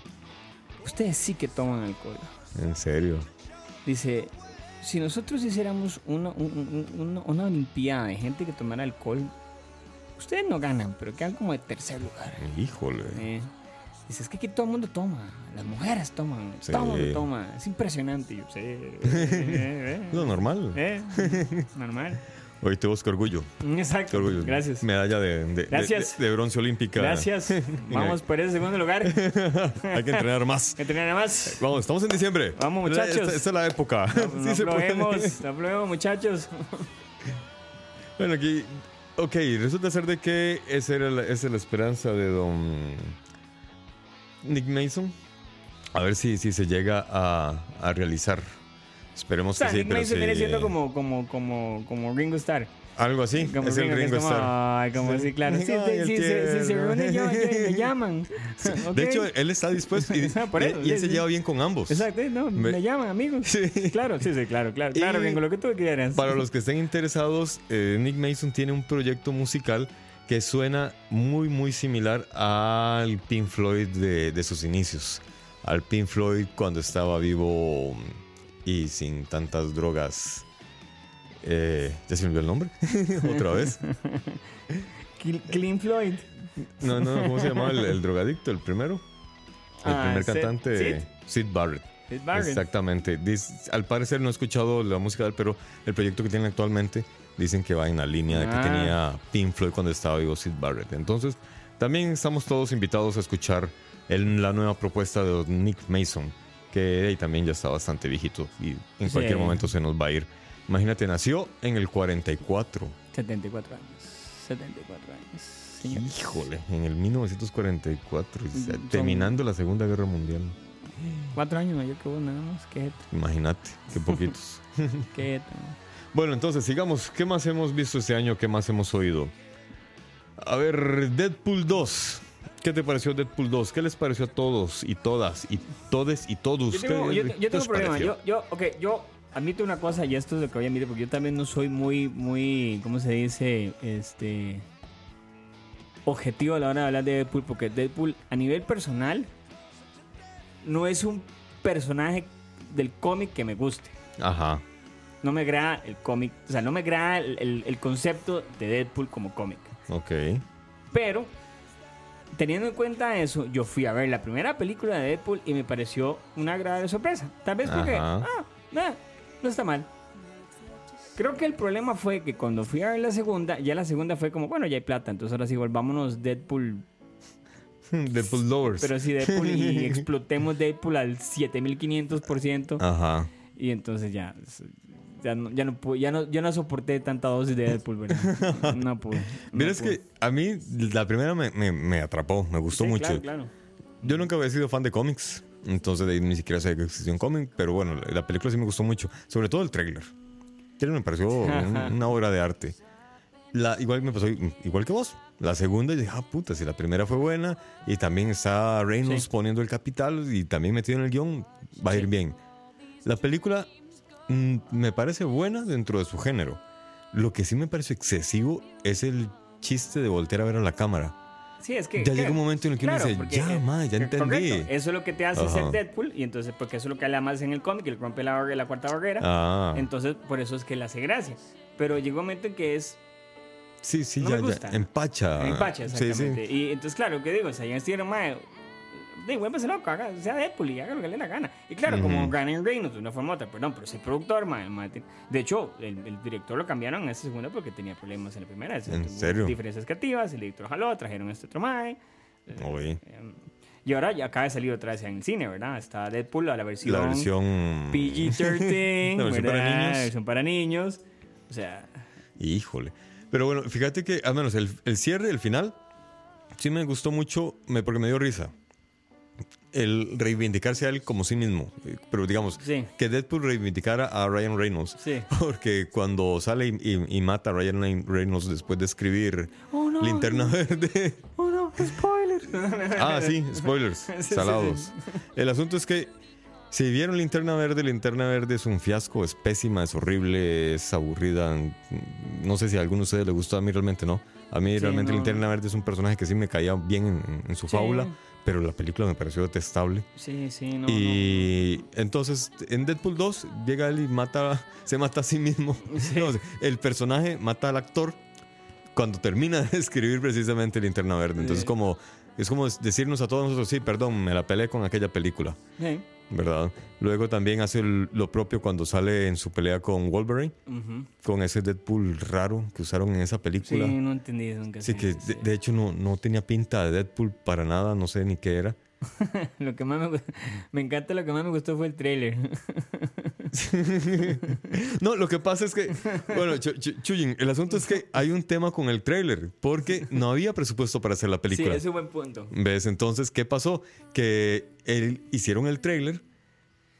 ustedes sí que toman alcohol. en serio. Dice, si nosotros hiciéramos una, un- un- una, olimpiada de gente que tomara alcohol, ustedes no ganan, pero quedan como de tercer lugar. Híjole. Eh, dice, es que aquí todo el mundo toma, las mujeres toman, Sí. todo el mundo toma, es impresionante. Yo, sí, eh, eh, Es lo normal. eh, normal. Hoy te busco orgullo. Exacto, orgullo. gracias. Medalla de, de, Gracias. de- de bronce olímpica. Gracias, vamos por ese segundo lugar. Hay que entrenar más. Que tenía nada más. Vamos, estamos en diciembre. Vamos, Esta- muchachos. Esta, es la época. No, Sí no se aflojemos, no aflojemos, muchachos. Bueno, aquí. Ok, resulta ser de que esa era la, esa es la esperanza de don Nick Mason. A ver si, si se llega a, a realizar. O Esperemos sea, que sí, Nick pero Mason sí. viene siendo como, como, como, como Ringo Starr. Algo así. Como es el que Ringo es como, Starr. Ay, como así, claro. Sí, sí, el sí, se- si se tierno. reúne yo, me llaman. Ok. De hecho, él está dispuesto y, Por eso, y él sí, se sí. lleva bien con ambos. Exacto, no, me, Me- llaman, amigos. Sí. Claro, sí, sí, claro, claro. Y- Claro, Ringo, lo que tú quieras. Para los que estén interesados, eh, Nick Mason tiene un proyecto musical que suena muy, muy similar al Pink Floyd de, de sus inicios. Al Pink Floyd cuando estaba vivo y sin tantas drogas. Eh, ¿Ya se me olvidó el nombre? ¿Otra vez? Cl- Clean Floyd. No, no, ¿cómo se llamaba el, el drogadicto, el primero? El Ah, primer cantante, Sid. Sid Barrett. Sid Barrett. Exactamente. Al parecer no he escuchado la música pero el proyecto que tienen actualmente dicen que va en la línea de que Ah. tenía Pink Floyd cuando estaba vivo Sid Barrett. Entonces, también estamos todos invitados a escuchar el- la nueva propuesta de Nick Mason, que también ya está bastante viejito y en Sí. cualquier momento se nos va a ir. Imagínate, nació en el 44. 74 años. 74 años. Híjole, en el 1944, o sea, Son- terminando la Segunda Guerra Mundial. Cuatro años mayor que vos, nada más. Qué Imagínate, qué poquitos. qué. Bueno, entonces sigamos. ¿Qué más hemos visto este año? ¿Qué más hemos oído? A ver, Deadpool 2. ¿Qué te pareció Deadpool 2? ¿Qué les pareció a todos y todas y todes y todos? Yo tengo, ¿Qué- yo, tengo un problema. pareció? Yo, yo, ok, yo admito una cosa y esto es lo que voy a admitir porque yo también no soy muy, muy, ¿cómo se dice? Este. Objetivo a la hora de hablar de Deadpool porque Deadpool a nivel personal no es un personaje del cómic que me guste. Ajá. No me agrada el cómic, o sea, no me agrada el, el- el concepto de Deadpool como cómic. Ok. Pero, teniendo en cuenta eso, yo fui a ver la primera película de Deadpool y me pareció una agradable sorpresa. Tal vez porque, Ajá. ah, nah, no está mal. Creo que el problema fue que cuando fui a ver la segunda, ya la segunda fue como, bueno, ya hay plata, entonces ahora sí volvámonos Deadpool, Deadpool Lovers. pero sí Deadpool y explotemos Deadpool al 7500%. Ajá. Y entonces ya, ya no, ya no, ya no, ya no soporté tanta dosis de Deadpool, ¿verdad? No pude. Mira, es que a mí la primera me, me- me atrapó, me gustó Sí, mucho. Claro, claro. Yo nunca había sido fan de cómics, entonces de ahí ni siquiera sabía que existía un cómic, pero bueno, la, la película sí me gustó mucho, sobre todo el tráiler. Que me pareció un- una obra de arte. La, igual me pasó igual que vos. La segunda, y dije, ah, puta, si la primera fue buena y también está Reynolds Sí. poniendo el capital y también metido en el guion, va a ir bien. La película mm, me parece buena dentro de su género. Lo que sí me parece excesivo es el chiste de voltear a ver a la cámara. Sí, es que. Ya llega un momento en el que uno dice, ya, eh, ma, ya entendí. correcto, Eso es lo que te hace ser Deadpool. Y entonces, porque eso es lo que habla más en el cómic, él rompe la, la cuarta barrera. Ah, Entonces, por eso es que le hace gracia. Pero llega un momento en que es. sí, sí, no ya, me ya, empacha. empacha, Sí, sí. exactamente. Y entonces, claro, ¿qué digo? O sea, ya Steven, mae. De vuélvese loco, haga, sea Deadpool y haga lo que le dé la gana. Y claro, como Ujú. Ryan Reynolds, de una forma u otra, perdón, pero ese productor, mae, mae, tiene- de hecho, el, el director lo cambiaron en esta segunda porque tenía problemas en la primera. ¿En serio? Diferencias creativas, el director jaló, trajeron a este otro mae. Oye, Em, Y ahora ya acaba de salir otra vez en el cine, ¿verdad? Está Deadpool a la versión, la versión. PG-13, La versión para niños. La versión para niños. O sea, Híjole. Pero bueno, fíjate que al menos el, el cierre, el final, sí me gustó mucho me, porque me dio risa. El reivindicarse a él como sí mismo. Eh, Pero digamos, Sí. que Deadpool reivindicara a Ryan Reynolds. Sí. Porque cuando sale y, y- y mata a Ryan Reynolds después de escribir Oh, no. Linterna Verde. oh no, spoiler. Ah, sí, spoilers, Sí, sí, salados. El asunto es que si vieron Linterna Verde, Linterna Verde es un fiasco, es pésima, es horrible, es aburrida. No sé si a alguno de ustedes le gustó, a mí realmente no. A mí Sí, realmente no. Linterna Verde es un personaje que sí me caía bien en, en su Sí. fábula, pero la película me pareció detestable. Sí, sí, no. y entonces en Deadpool 2 llega él y mata, se mata a sí mismo. Sí. No, el personaje mata al actor cuando termina de escribir precisamente Linterna Verde. Entonces como es como decirnos a todos nosotros, sí, perdón, me la peleé con aquella película, no. Sí. ¿Verdad? Luego también hace el- lo propio cuando sale en su pelea con Wolverine, Ujú. con ese Deadpool raro que usaron en esa Sí, película. no entendí eso nunca. Sí, que de, de hecho no, no tenía pinta de Deadpool para nada, no sé ni qué era. Lo que más me, me encanta, lo que más me gustó fue el trailer. No, lo que pasa es que, bueno, Chu- Chu- Chuyin, el asunto es que hay un tema con el tráiler, porque no había presupuesto para hacer la Sí, película. es un buen punto. ¿Ves? Entonces, ¿qué pasó? Que el- hicieron el tráiler,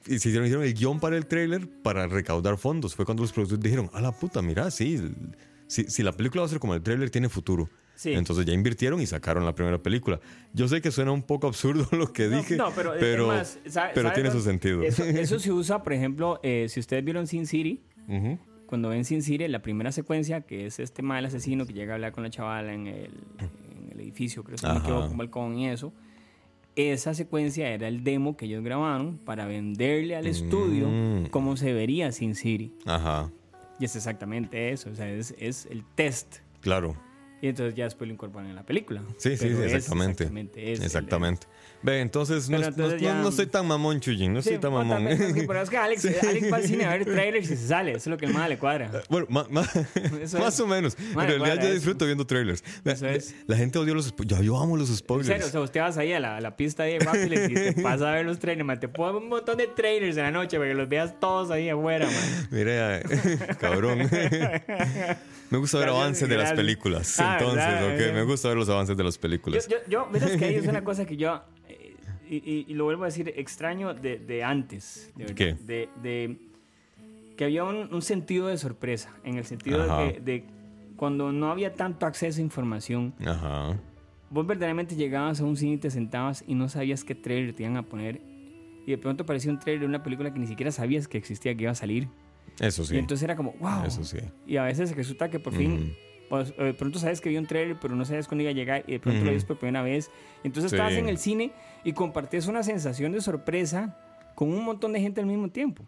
hicieron, hicieron el guion para el tráiler para recaudar fondos. Fue cuando los productores dijeron, a la puta, mira, sí, si, si la película va a ser como el tráiler, tiene futuro. Sí. Entonces ya invirtieron y sacaron la primera película. Yo sé que suena un poco absurdo lo que No, dije, no, pero, pero, más, ¿sabe- pero sabe tiene su sentido. Eso, eso se usa, por ejemplo, eh, si ustedes vieron Sin City, cuando ven Sin City, la primera secuencia, que es este mal asesino que llega a hablar con la chavala en el, en el edificio, creo que se me equivoco, un balcón y eso. Esa secuencia era el demo que ellos grabaron para venderle al estudio Mm. cómo se vería Sin City. Ajá, Y es exactamente eso, o sea, es, es el test. claro. Y entonces ya después lo incorporan en la película. Sí, sí, Pero sí, exactamente. Exactamente. es el-. Ve, entonces, no, no- entonces no- ya- no estoy tan mamón, Chuyin, no Sí, estoy tan no, mamón. también, sí, pero es que Alex, Alex va al cine a ver trailers y se sale. Eso es lo que el más le cuadra. Bueno, ma- ma- más o menos. Madre, en realidad yo disfruto viendo trailers. La, Eso es. la gente odia los spoilers. Yo, yo amo los En spoilers. serio, o sea, usted vas ahí a la, a la pista de Rapiles y te pasa a ver los trailers, man. Te pongo un montón de trailers en la noche para que los veas todos ahí afuera, man. Mire, cabrón. Me gusta ver avances de las películas. Ah, Entonces, ¿verdad? ok, me gusta ver los avances de las Yo, películas. yo, yo verás que ahí es una cosa que yo, eh, y, lo vuelvo a decir, extraño de, de antes. De. ¿Qué? De, de- que había un, un sentido de sorpresa, en el sentido de, que- de cuando no había tanto acceso a información. Ajá. vos verdaderamente llegabas a un cine y te sentabas y no sabías qué trailer te iban a poner. Y de pronto aparecía un trailer de una película que ni siquiera sabías que existía, que iba a salir. Eso sí. Y entonces era como, wow. Eso sí. Y a veces resulta que por fin, pues, de pronto sabes que vi un trailer, pero no sabes cuándo iba a llegar y de pronto lo Ujú. ves por primera vez. Entonces Sí. estabas en el cine y compartías una sensación de sorpresa con un montón de gente al mismo tiempo.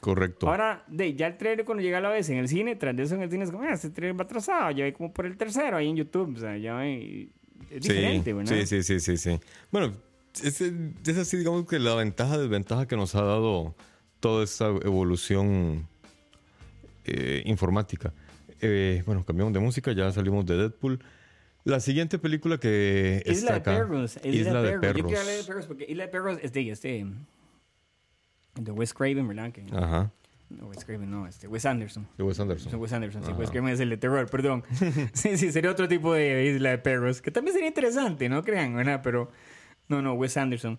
Correcto. Ahora, de, ya el trailer cuando llega a la vez en el cine, tras de eso en el cine es como, ah, este trailer va atrasado, ya ve como por el tercero ahí en YouTube, o sea, ya ve, es diferente, sí, ¿verdad? sí, sí, sí, sí, sí. Bueno, es, es así, digamos que la ventaja, desventaja que nos ha dado toda esta evolución eh, informática. Eh, bueno, cambiamos de música, ya salimos de Deadpool. La siguiente película que está Isla de acá, Perros. Isla, de Yo Perros. quiero hablar de Perros porque Isla de Perros es de este. De Wes Craven, ¿verdad? Que, Ajá, No, Wes Craven, no, este, Wes Anderson. de Wes Anderson. Wes Anderson, sí, Ajá. Wes Craven es el de terror, perdón. sí, sí, sería otro tipo de Isla de Perros, que también sería interesante, no crean, ¿verdad? Pero, no, no, Wes Anderson.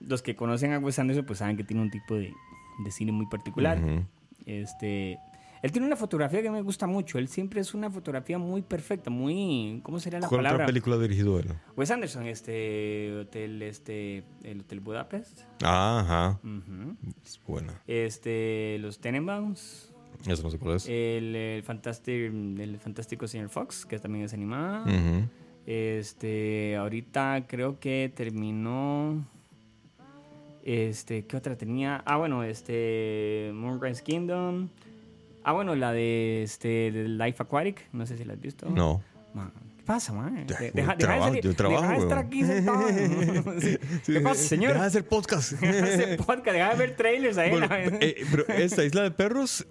Los que conocen a Wes Anderson, pues saben que tiene un tipo de, de cine muy particular. Este, él tiene una fotografía que me gusta mucho. Él siempre es una fotografía muy perfecta, muy, ¿cómo sería la ¿Cuál otra palabra? película ha dirigido él? Wes Anderson, este hotel, este, el Hotel Budapest. Ajá, Ujú. es buena. Este, los Tenenbaums. Eso no sé cuál es. El, el, fantástico, el fantástico señor Fox, que también es animada. Ujú. Este, ahorita creo que terminó. Este, ¿qué otra tenía? Ah, bueno, este, Moonrise Kingdom. Ah, bueno, la de este, de Life Aquatic. No sé si la has visto. No. ¿Qué pasa, man? Ya, deja, de salir- yo trabajo, deja de estar aquí sentado. Sí. ¿Qué pasa, señor? Deja de hacer podcast. Deja de hacer podcast, deja de ver trailers ahí. Bueno, eh, pero esta Isla de Perros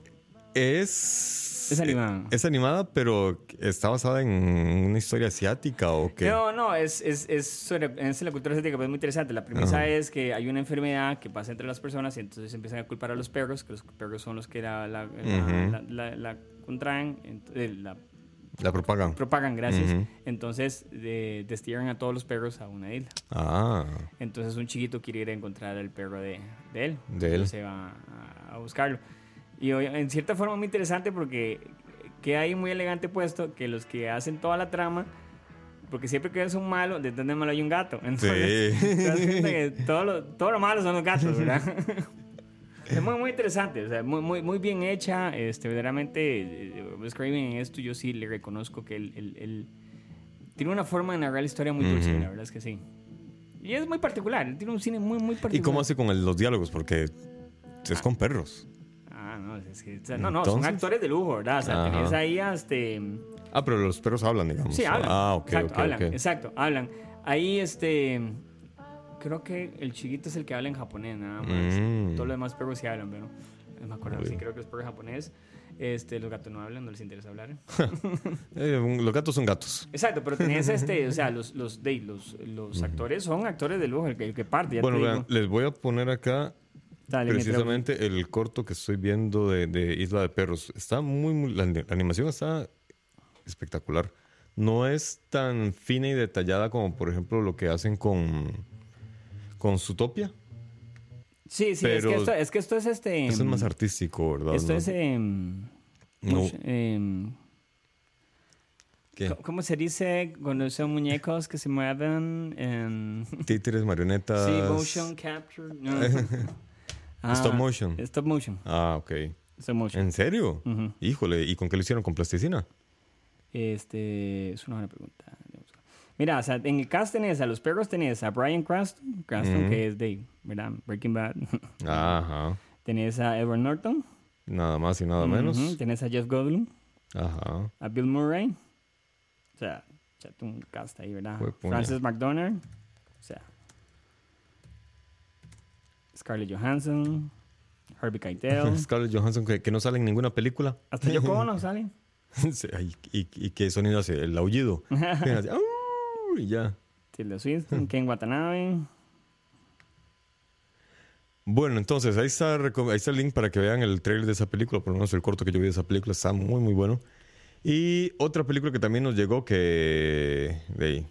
es... Es animada. Es animada, pero está basada en una historia asiática o qué. No, no, es, es, es, sobre, es la cultura asiática, pero es muy interesante. La premisa Ajá. es que hay una enfermedad que pasa entre las personas y entonces empiezan a culpar a los perros, que los perros son los que la, la, Ujú. la- contraen, eh, la La propagan. propagan, gracias. Entonces de, destierran a todos los perros a una isla. Ah, Entonces un chiquito quiere ir a encontrar al perro de, de él. De él. Se va a, a buscarlo. Y en cierta forma muy interesante porque queda ahí muy elegante puesto que los que hacen toda la trama, porque siempre que es un malo, detrás del malo hay un gato. Entonces, Sí. te das cuenta que todo lo, todo lo malo son los gatos, ¿verdad? Es muy, muy interesante, o sea, muy, muy, muy bien hecha. Este, verdaderamente, eh, Wes Craven en esto yo sí le reconozco que él, él- él tiene una forma de narrar la historia muy dulce, Ujú. la verdad es que sí. Y es muy particular, él tiene un cine muy, muy particular. ¿y cómo hace con el- los diálogos? Porque es con perros. No, es que, o sea, no, no, son Entonces- actores de lujo, ¿verdad? O sea, Ajá. tenés ahí hasta... Ah, pero los perros hablan, digamos. Sí, hablan. Ah, ok, exacto, ok, hablan, ok. exacto, hablan. Ahí, este... Creo que el chiquito es el que habla en japonés, nada más. Mm. Todos los demás perros sí hablan, pero... No me acuerdo, sí, creo que es perro japonés. Este, los gatos no hablan, no les interesa hablar. Eh, los gatos son gatos. Exacto, pero tenés este, o sea, los, los, de, los, los actores son actores de lujo, el que, el que parte, ya Bueno, vean, les voy a poner acá Dale, mientras- precisamente el corto que estoy viendo de, de Isla de Perros. Está muy, muy- la, animación está espectacular. No es tan fina y detallada como, por ejemplo, lo que hacen con, con Zootopia. Sí, sí, es, que esto, es que esto es este... Eso es más artístico, ¿verdad? Esto No- es... em, no- mucho- em, ¿qué? ¿Cómo- ¿Cómo se dice cuando son muñecos que se mueven en... Títeres, marionetas. Sí, motion capture. no. Ah, Stop motion. Stop motion. Ah, ok. Stop motion. ¿En serio? Híjole, ¿y con qué lo hicieron? ¿Con plasticina? Este, es una buena pregunta. Mira, o sea, en el cast tenés a los perros, tenés a Brian Cranston, Cranston que es de, ¿verdad? Breaking Bad. Ajá. tenés a Edward Norton. Nada más y nada menos. Tenés a Jeff Goldblum, Ajá. a Bill Murray. O sea, echate un cast ahí, ¿verdad? Frances McDormand. O sea, Scarlett Johansson, Harvey Keitel. Scarlett Johansson que, que no sale en ninguna película. Hasta Yoko Ono sale. Sí, y, y qué sonido hace? El aullido. Que y ya. Tilda Swinton, Ken Watanabe. Bueno, entonces ahí está, ahí está el link para que vean el trailer de esa película, por lo menos el corto que yo vi de esa película está muy, muy bueno. Y otra película que también nos llegó que de ahí,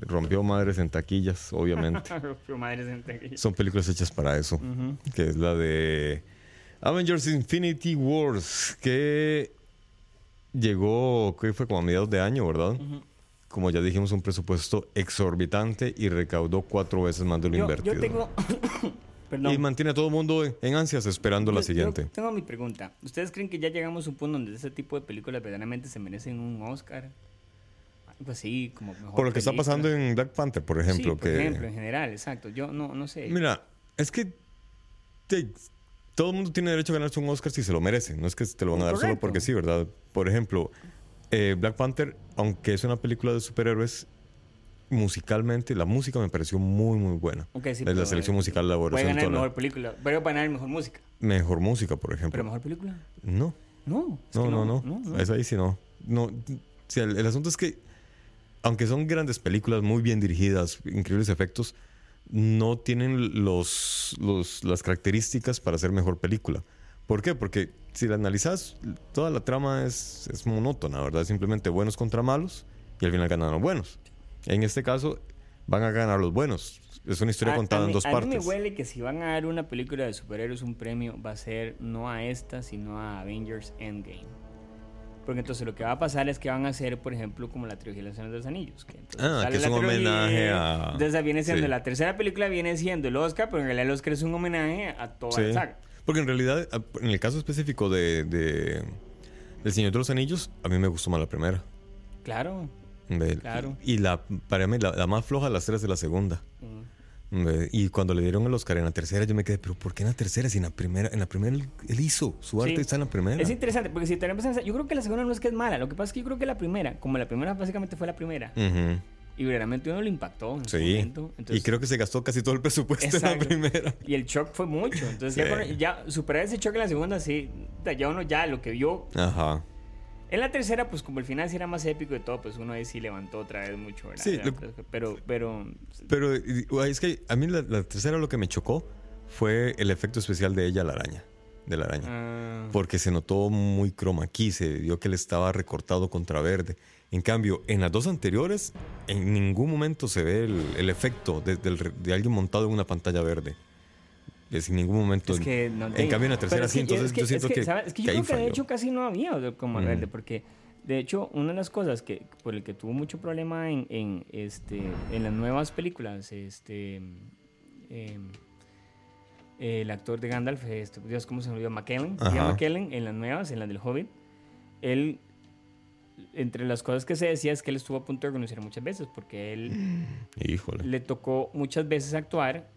rompió madres en taquillas, obviamente. Pero madre santa que- Son películas hechas para eso, que es la de Avengers Infinity Wars, que llegó, que fue como a mediados de año, ¿verdad? como ya dijimos, un presupuesto exorbitante y recaudó cuatro veces más de lo Yo, invertido. yo tengo. Perdón. Y mantiene a todo el mundo en, en ansias esperando la Yo- siguiente. tengo mi pregunta. ¿Ustedes creen que ya llegamos a un punto donde ese tipo de películas verdaderamente se merecen un Oscar? Algo así, como mejor Por lo que está pasando en Black Panther, por ejemplo. Sí, por que, ejemplo, en general, exacto. Yo no, no sé. Mira, es que te- todo el mundo tiene derecho a ganarse un Oscar si se lo merece. No es que te lo van a dar solo porque sí, ¿verdad? Por ejemplo, eh, Black Panther, aunque es una película de superhéroes, musicalmente, la música me pareció muy, muy buena. Ok, sí, de pero, la selección eh, musical, la Puede elaboración ganar la- mejor película. Puede ganar mejor música. Mejor música, por ¿Pero ejemplo. mejor película? No, No. no, no, no, no. Es ahí sí no. no sí, el, el asunto es que, aunque son grandes películas, muy bien dirigidas, increíbles efectos, no tienen los, los, las características para ser mejor película. ¿Por qué? Porque si la analizas, toda la trama es, es monótona, ¿verdad? Simplemente buenos contra malos y al final ganan los buenos. En este caso, van a ganar los buenos. Es una historia A- contada a en dos a mí partes. me huele que si van a dar una película de superhéroes un premio, va a ser no a esta, sino a Avengers Endgame. Porque entonces lo que va a pasar es que van a hacer, por ejemplo, como la trilogía de los Señores de los Anillos. Que entonces Ah, que es un trilogía, homenaje a- Entonces viene siendo Sí. la tercera película, viene siendo el Oscar, pero en realidad el Oscar es un homenaje a toda Sí. la saga. Porque en realidad, en el caso específico de, de El Señor de los Anillos, a mí me gustó más la primera. Claro. Claro. Y la, para mí, la, la más floja de las tres de la segunda. Mm. Ve, Y cuando le dieron el Oscar en la tercera, yo me quedé, pero ¿por qué en la tercera? Si en la primera, en la primera él, hizo, su arte Sí. está en la primera. Es interesante, porque si te pones a pensar, yo creo que la segunda no es que es mala. Lo que pasa es que yo creo que la primera, como la primera básicamente fue la primera, y verdaderamente uno lo impactó en su Sí. momento. y creo que se gastó casi todo el presupuesto en la primera. Y el shock fue mucho. Entonces, ya, Sí. con- ya superar ese shock en la segunda, sí. Ya uno ya lo que vio. Ajá. En la tercera, pues como el final sí era más épico y todo, pues uno ahí sí levantó otra vez mucho, ¿verdad? Sí, lo- Pero, pero. Pero es que a mí la, la tercera lo que me chocó fue el efecto especial de ella, la araña. De la araña. ah, porque se notó muy croma aquí, se vio que él estaba recortado contra verde. En cambio, en las dos anteriores, en ningún momento se ve el, el efecto de alguien montado en una pantalla verde. Es en ningún momento. es que no en cambio, en la tercera sí, que- entonces es que- yo siento es que, ¿sabes? Es que yo que creo que de hecho casi no había como Mm. verde, porque de hecho una de las cosas que por el que tuvo mucho problema en, en, este en las nuevas películas, este em, el actor de Gandalf, este, Dios, ¿cómo se me olvidó? McKellen, McKellen, en las nuevas, en las del Hobbit, él entre las cosas que se decía es que él estuvo a punto de renunciar muchas veces porque él Híjole. le tocó muchas veces actuar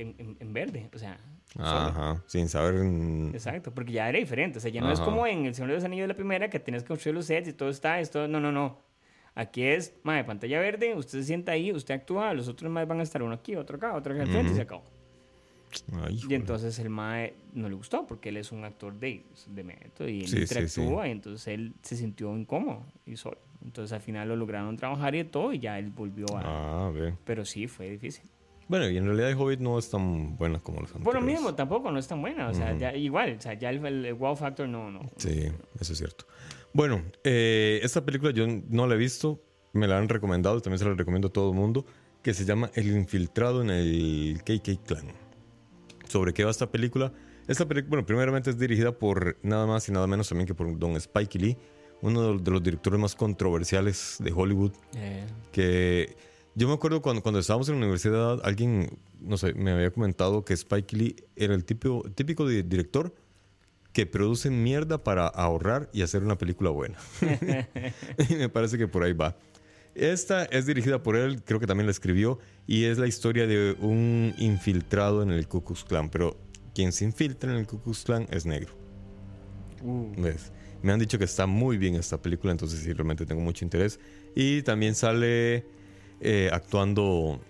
en, en- en verde, o sea, solo. Ajá, sin saber. Exacto, porque ya era diferente. O sea, ya no es Ajá. como en El Señor de los Anillos de la primera que tienes que construir los sets y todo está, esto, no, no, no. Aquí es, madre, pantalla verde, usted se sienta ahí, usted actúa, los otros más van a estar uno aquí, otro acá, otro acá al frente y se acabó. ay, Y entonces el mae no le gustó porque él es un actor de, de método y él Sí, sí, interactúa y entonces él se sintió incómodo y solo. Entonces al final lo lograron trabajar y todo y ya él volvió a... Ah, ve. Pero sí, fue difícil. Bueno, y en realidad Hobbit no es tan buena como las Por lo anteriores. mismo, tampoco no es tan buena. O sea, Ujú. ya, igual, o sea, ya el, el wow factor no, no. Sí, eso es cierto. Bueno, eh, esta película yo no la he visto, me la han recomendado, también se la recomiendo a todo el mundo, que se llama El infiltrado en el KK Clan. ¿Sobre qué va esta película? Esta película, bueno, primeramente es dirigida por nada más y nada menos también que por don Spike Lee, uno de los, de los directores más controversiales de Hollywood, Eh, que yo me acuerdo cuando, cuando estábamos en la universidad, alguien, no sé, me había comentado que Spike Lee era el típico, típico di- director que produce mierda para ahorrar y hacer una película buena. y me parece que por ahí va. Esta es dirigida por él, creo que también la escribió, y es la historia de un infiltrado en el Ku Klux Klan, pero quien se infiltra en el Ku Klux Klan es negro. uh, ¿Ves? Me han dicho que está muy bien esta película, entonces sí, realmente tengo mucho interés. Y también sale eh, actuando,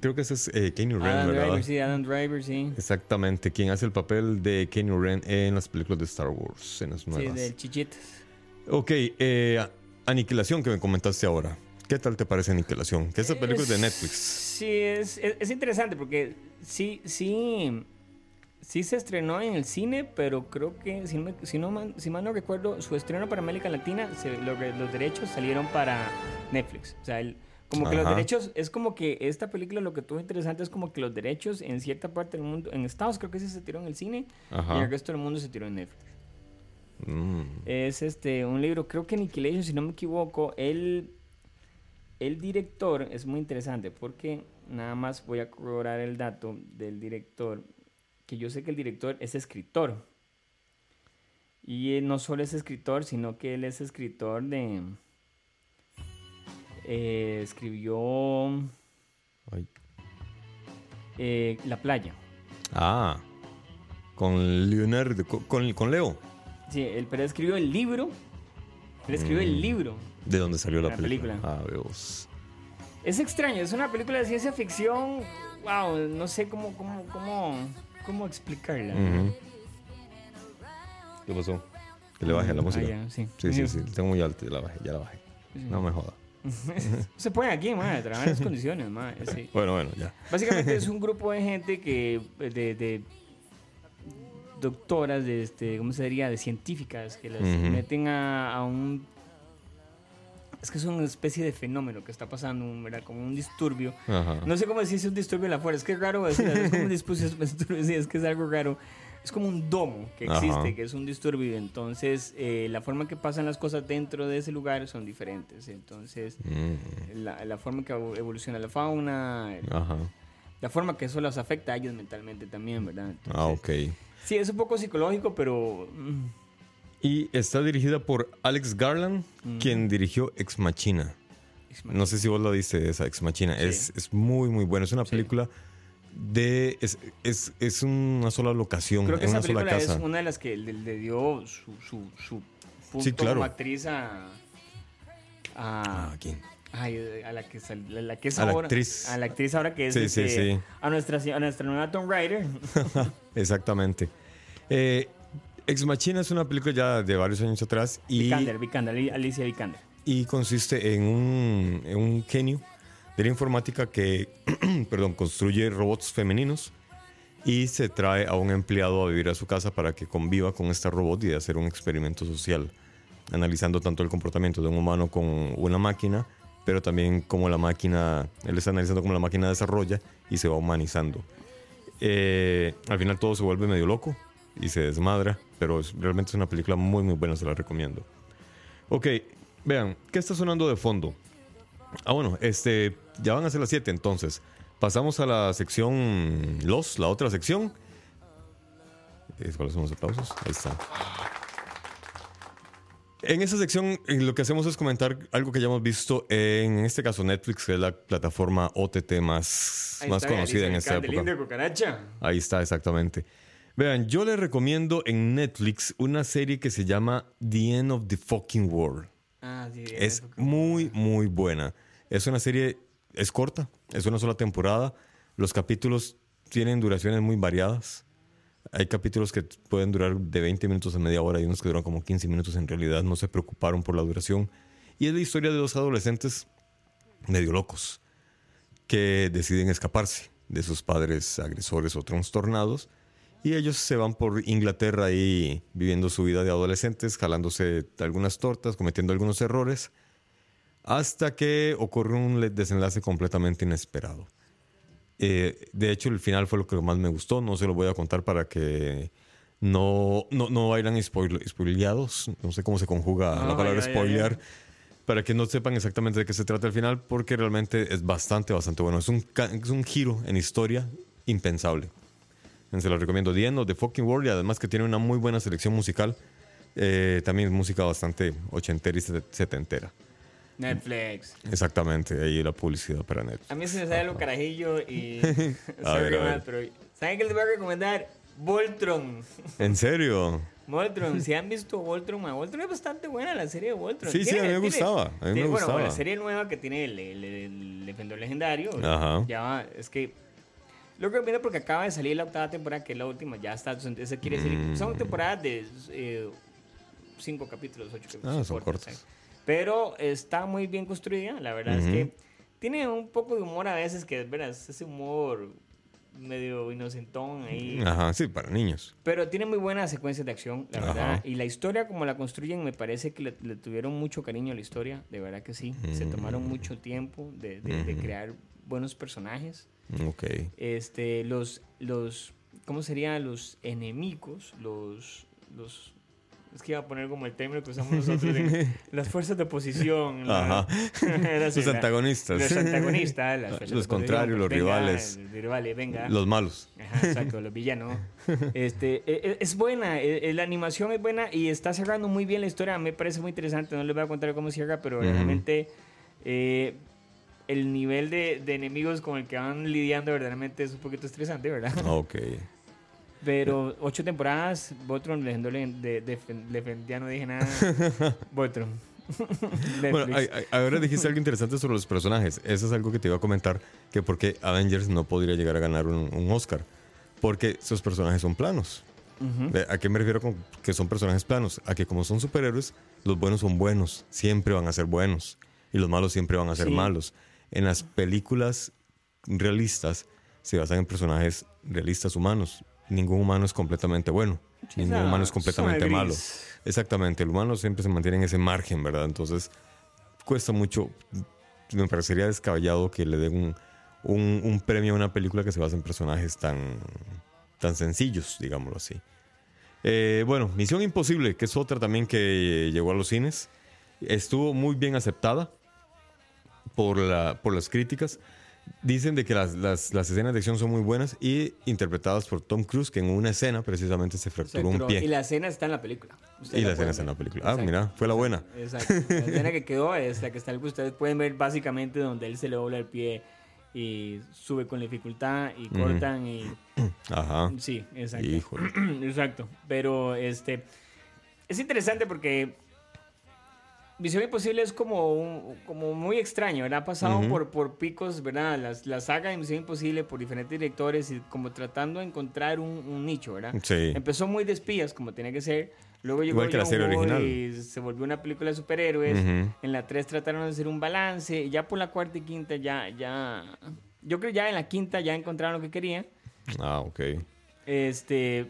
creo que ese es eh, Kenny Ren, Adam ¿verdad? Driver, sí, Adam Driver, sí. Exactamente, quien hace el papel de Kenny Ren en las películas de Star Wars, en las Sí, nuevas. del Chichitas. Ok, eh, Aniquilación que me comentaste ahora. ¿Qué tal te parece Aniquilación? Que esta película es de Netflix. Sí, es, es, es interesante porque sí, sí, sí se estrenó en el cine, pero creo que, si, no me- si, no mal- si mal no recuerdo, su estreno para América Latina, se- los derechos salieron para Netflix. O sea, el- como que los derechos, es como que esta película lo que tuvo interesante es como que los derechos en cierta parte del mundo, en Estados creo que sí se tiró en el cine, y Ajá. el resto del mundo se tiró en Netflix. Mm. Es este un libro, creo que Annihilation, si no me equivoco, él El director es muy interesante porque nada más voy a corroborar el dato del director, que yo sé que el director es escritor. Y él no solo es escritor, sino que él es escritor de... eh, escribió eh, La playa. Ah, con Leonardo, con, con- Leo, Sí, él, pero escribió el libro. Él escribió el libro. de donde salió la, La película. película. Ah, veos. Es extraño, es una película de ciencia ficción. Wow, no sé cómo, cómo, cómo, cómo explicarla. ¿Qué pasó? Que le bajé la Ah, música. ya, sí. Sí, sí, sí. Tengo muy alto, ya la bajé, ya la bajé. No me joda. Se puede aquí, madre, trabajar en las condiciones, madre. sí. Bueno, bueno, ya. Básicamente es un grupo de gente que, de, de doctoras, de este, ¿cómo se diría? De científicas que las Ujú. meten a, a un... Es que es una especie de fenómeno que está pasando, un- ¿verdad? Como un disturbio. Ajá. No sé cómo decirse un disturbio en la fuerza. Es que es raro decir, es como un disturbio, sí, es que es algo raro. Es como un domo que existe, Ajá. que es un disturbio. Entonces, eh, la forma que pasan las cosas dentro de ese lugar son diferentes. Entonces, Mm, la, la forma que evoluciona la fauna, Ajá. la forma que eso los afecta a ellos mentalmente también, ¿verdad? Entonces, Ah, ok. Sí, es un poco psicológico, pero... mm, Y está dirigida por Alex Garland, quien dirigió Ex Machina. No sé si vos la viste esa Ex Machina. Sí. Es, es muy, muy buena. Es una Sí. película de. Es, es, es una sola locación, Creo que en esa una sola película es casa. una de las que le, le dio su, su, su punto Sí, claro. como actriz a... a Ah, ¿quién? Ay, a la que, sal- a la que es A la ahora. actriz. A la actriz ahora que es. Sí, sí, sí. A nuestra, a nuestra nueva Tomb Raider. Exactamente. Eh, Ex Machina es una película ya de varios años atrás y, Vikander, Vikander, Ali- Alicia Vikander. y consiste en un, en un genio de la informática que perdón, construye robots femeninos y se trae a un empleado a vivir a su casa para que conviva con este robot y hacer un experimento social, analizando tanto el comportamiento de un humano con una máquina, pero también cómo la máquina, él está analizando cómo la máquina desarrolla y se va humanizando. Eh, al final todo se vuelve medio loco y se desmadra, pero realmente es una película muy muy buena, se la recomiendo. Ok, vean, ¿qué está sonando de fondo? Ah, bueno, este, ya van a ser las 7 entonces. Pasamos a la sección Los, la otra sección. ¿Cuáles son los aplausos? Ahí está. En esta sección eh, lo que hacemos es comentar algo que ya hemos visto en, este caso Netflix, que es la plataforma OTT más, Ahí más está, conocida en esta época. lindo. Ahí está, exactamente. Vean, yo les recomiendo en Netflix una serie que se llama The End of the Fucking World. Ah, sí. Es muy, muy buena. Es una serie, es corta, es una sola temporada. Los capítulos tienen duraciones muy variadas. Hay capítulos que pueden durar de 20 minutos a media hora y unos que duran como 15 minutos en realidad. No se preocuparon por la duración. Y es la historia de dos adolescentes medio locos que deciden escaparse de sus padres agresores o trastornados. Y ellos se van por Inglaterra ahí viviendo su vida de adolescentes, jalándose algunas tortas, cometiendo algunos errores, hasta que ocurre un desenlace completamente inesperado. Eh, de hecho, el final fue lo que más me gustó. No se lo voy a contar para que no, no, no vayan spoil- spoileados. No sé cómo se conjuga la Ah, palabra ya, ya, spoilear. ya. Para que no sepan exactamente de qué se trata el final, porque realmente es bastante, bastante bueno. Es un, es un giro en historia impensable. Se lo recomiendo. The End of the Fucking World y además que tiene una muy buena selección musical. Eh, también es música bastante ochentera y set- setentera. Netflix. Exactamente, ahí la publicidad para Netflix. A mí se me sale lo carajillo y. A ver, a ver. pero. ¿Saben qué les voy a recomendar? Voltron. ¿En serio? Voltron, si han visto Voltron, man, Voltron es bastante buena la serie de Voltron. Sí, sí, a mí me gustaba, a mí me bueno, gustaba. la serie nueva que tiene el, el, el defensor legendario. Ajá. Ya es que. Lo recomiendo porque acaba de salir la octava temporada, que es la última, ya está. Eso quiere decir. Mm. Son temporadas de eh, cinco capítulos, ocho capítulos. Ah, son cortas. Pero está muy bien construida, la verdad es que tiene un poco de humor a veces, que verás, ese humor medio inocentón ahí. Ajá, sí, para niños. Pero tiene muy buenas secuencias de acción, la Ajá. verdad. Y la historia, como la construyen, me parece que le, le tuvieron mucho cariño a la historia. De verdad que sí. Se tomaron mucho tiempo de, de- de Ujú. crear buenos personajes. Ok. Este, los, los, ¿cómo serían los enemigos? Los, los, Es que iba a poner como el término que usamos nosotros en las fuerzas de oposición. Ajá. Los antagonistas. Los antagonistas. las fuerzas Los contrarios, los venga, rivales. Los rivales, venga. Los malos. Ajá, exacto, los villanos. Este, e- e- es buena, e- la animación es buena y está cerrando muy bien la historia. Me parece muy interesante. No les voy a contar cómo cierra, pero realmente eh, el nivel de, de enemigos con el que van lidiando verdaderamente es un poquito estresante, ¿verdad? Ok. Pero ocho temporadas, Botron legendó de, de, de- ya no dije nada. Botron. Bueno, ahora dijiste algo interesante sobre los personajes. Eso es algo que te iba a comentar, que por qué Avengers no podría llegar a ganar un, un Oscar. Porque sus personajes son planos. Ujú. ¿Ve? ¿A qué me refiero con que son personajes planos? A que como son superhéroes, los buenos son buenos, siempre van a ser buenos. Y los malos siempre van a ser Sí. malos. En las películas realistas se basan en personajes realistas humanos. Ningún humano es completamente bueno. Ningún humano es completamente malo. Exactamente, el humano siempre se mantiene en ese margen, ¿verdad? Entonces, cuesta mucho. Me parecería descabellado que le den un, un- un premio a una película que se basa en personajes tan, tan sencillos, digámoslo así. Eh, bueno, Misión Imposible, que es otra también que llegó a los cines, estuvo muy bien aceptada por, la, por las críticas. Dicen de que las, las- las escenas de acción son muy buenas y interpretadas por Tom Cruise, que en una escena precisamente se fracturó un pie. Y la escena está en la película. Ustedes Y la pueden escena está en la película. Ah, Exacto. mira, fue la buena. Exacto. La escena que quedó es la que está. Ustedes pueden ver básicamente donde él se le dobla el pie y sube con dificultad y cortan y. Ajá. Sí, exacto. Híjole. Exacto. Pero este. Es interesante porque. Misión Imposible es como, un- como muy extraño, ¿verdad? Ha pasado por, por picos, ¿verdad? Las- la saga de Misión Imposible por diferentes directores y como tratando de encontrar un, un nicho, ¿verdad? Sí. Empezó muy de espías, como tenía que ser. Luego llegó Igual que la serie original. y se volvió una película de superhéroes. En la 3 trataron de hacer un balance. Y ya por la cuarta y quinta ya, ya... Yo creo ya en la quinta ya encontraron lo que querían. Ah, ok. Este...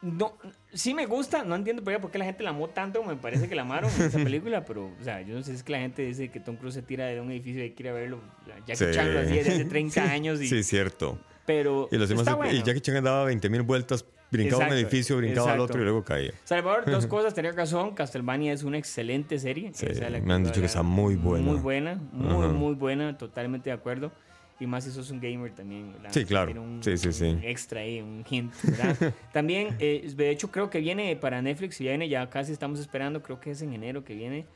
No, sí me gusta, no entiendo por qué, la gente la amó tanto, me parece que la amaron en esa película, pero, o sea, yo no sé si es que la gente dice que Tom Cruise se tira de un edificio y a verlo. Jackie Sí. Chan lo hacía desde hace 30 Sí, años y... Sí, cierto. Pero Y, los demás, está y bueno. Jackie Chan daba 20 mil vueltas, brincaba un Exacto, edificio, brincaba al otro y luego caía. Salvador, dos cosas, tenía razón. Castlevania es una excelente serie. Sí, me han dicho que está muy buena. Muy buena, muy, muy buena, totalmente de acuerdo. Y más si sos un gamer también. ¿verdad? Sí, claro. Tiene un, Sí, sí, sí. un extra ahí, un hint, ¿verdad? también, eh, de hecho, creo que viene para Netflix, viene, ya casi estamos esperando, creo que es en enero que viene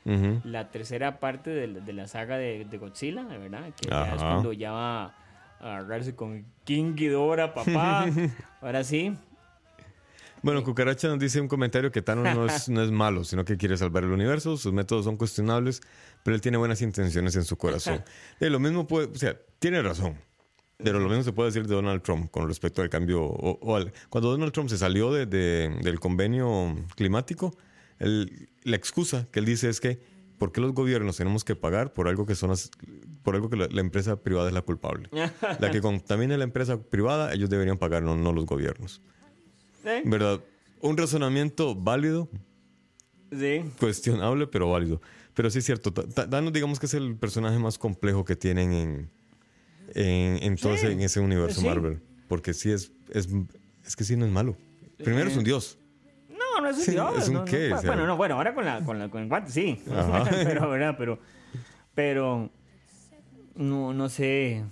la tercera parte de, la- de la saga de, de Godzilla, ¿verdad? Que ya es cuando ya va a agarrarse con King Ghidorah, papá. Ahora sí. Bueno, Cucaracha nos dice un comentario que Thanos no es, no es malo, sino que quiere salvar el universo. Sus métodos son cuestionables, pero él tiene buenas intenciones en su corazón. Eh, lo mismo puede, o sea, tiene razón. Pero lo mismo se puede decir de Donald Trump con respecto al cambio. O, o al- cuando Donald Trump se salió de- de- del convenio climático, la excusa que él dice es que ¿por qué los gobiernos tenemos que pagar por algo que son las- por algo que la, la empresa privada es la culpable? La que contamina la empresa privada, ellos deberían pagar, no, no los gobiernos. ¿Eh? ¿Verdad? Un razonamiento válido, Sí. cuestionable, pero válido. Pero sí es cierto. Thanos, digamos que es el personaje más complejo que tienen en, en, en todo Sí, ese, en ese universo sí. Marvel. Porque sí es, es. Es que sí no es malo. Primero es un dios. No, no es un Sí, dios. es un no, qué, bueno, no, bueno, ahora con, la, con, la, con el guante sí. Pero, ¿verdad? Pero, pero, no, no sé.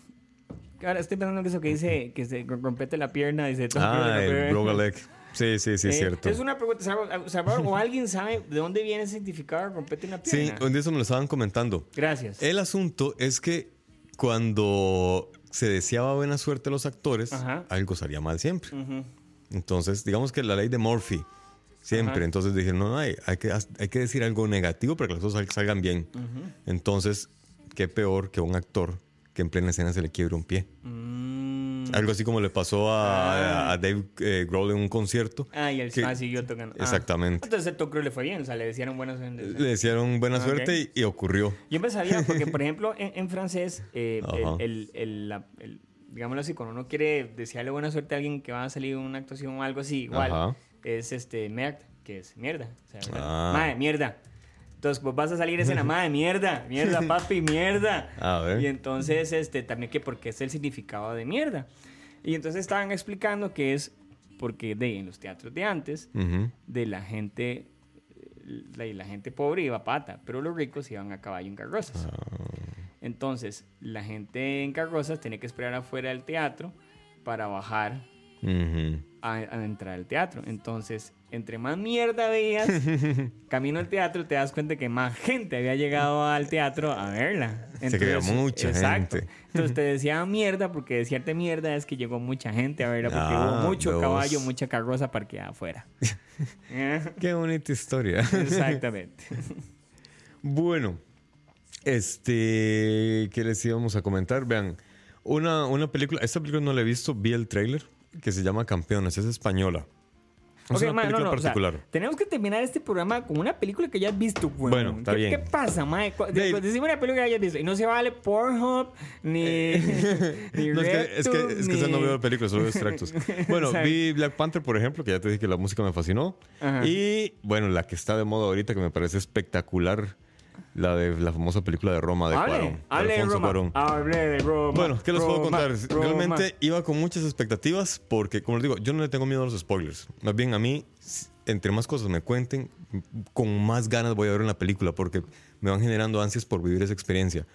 Ahora estoy pensando que eso que dice, que se rompete la pierna, dice Tom Cruise, Ah, la el pierna. Brogalek. Sí, sí, sí, es Eh, cierto. Es una pregunta, Salvador, ¿o alguien sabe de dónde viene ese significado rompete una Sí, pierna? de eso me lo estaban comentando. Gracias. El asunto es que cuando se deseaba buena suerte a los actores, Ajá. algo salía mal siempre. Entonces, digamos que la ley de Murphy, siempre. Ajá. Entonces dijeron, no, no, hay, hay, que, hay que decir algo negativo para que las cosas sal- salgan bien. Entonces, qué peor que un actor que en plena escena se le quiebre un pie. Mm. Algo así como le pasó a, Ah. a Dave eh, Grohl en un concierto. Ah, y él que- ah, siguió tocando. Ah. Exactamente. Entonces a Tom Cruise le fue bien, o sea, le decían buenas Le desearon buena Ah, suerte y, y ocurrió. Yo pensaría, porque por ejemplo, en, en francés, eh, el, el- el- la- el- digámoslo así, cuando uno quiere desearle buena suerte a alguien que va a salir una actuación o algo así, igual, Ajá. es este merde, que es mierda. O sea, Ah. Mae, mierda. Entonces, pues vas a salir ese madre, mierda, mierda, papi, mierda. A ver. Y entonces, este, también que porque es el significado de mierda. Y entonces estaban explicando que es porque de en los teatros de antes, Ujú. de la gente, la, la gente pobre iba a pata, pero los ricos iban a caballo en carrozas. Entonces, la gente en carrozas tenía que esperar afuera del teatro para bajar Ujú. a, a entrar al teatro. Entonces, entre más mierda veías, camino al teatro, te das cuenta que más gente había llegado al teatro a verla. Se creía mucha gente. Entonces te decía mierda porque decirte mierda es que llegó mucha gente a verla porque Ah, hubo mucho dos. caballo, mucha carroza parqueada afuera. Qué bonita historia. Exactamente. Bueno, este, ¿qué les íbamos a comentar? Vean, una, una película, esta película no la he visto, vi el tráiler, que se llama Campeones, es española. Es una no, o sea, tenemos que terminar este programa con una película que ya has visto, güey. Bueno, está ¿Qué, bien. ¿Qué pasa, mae? Decime una película que hayas visto. Y no se vale Pornhub, ni. ni No, es que, es que, es que no veo la película, solo veo extractos. Bueno, vi Black Panther, por ejemplo, que ya te dije que la música me fascinó. Ajá. Y, bueno, la que está de moda ahorita, que me parece espectacular, la de la famosa película de Roma de Hable, Cuarón. hable de Roma. Cuarón. De Roma. Bueno, ¿qué les puedo contar? Roma. Realmente iba con muchas expectativas porque, como les digo, yo no le tengo miedo a los spoilers. Más bien a mí, entre más cosas me cuenten, con más ganas voy a ver en la película porque me van generando ansias por vivir esa experiencia.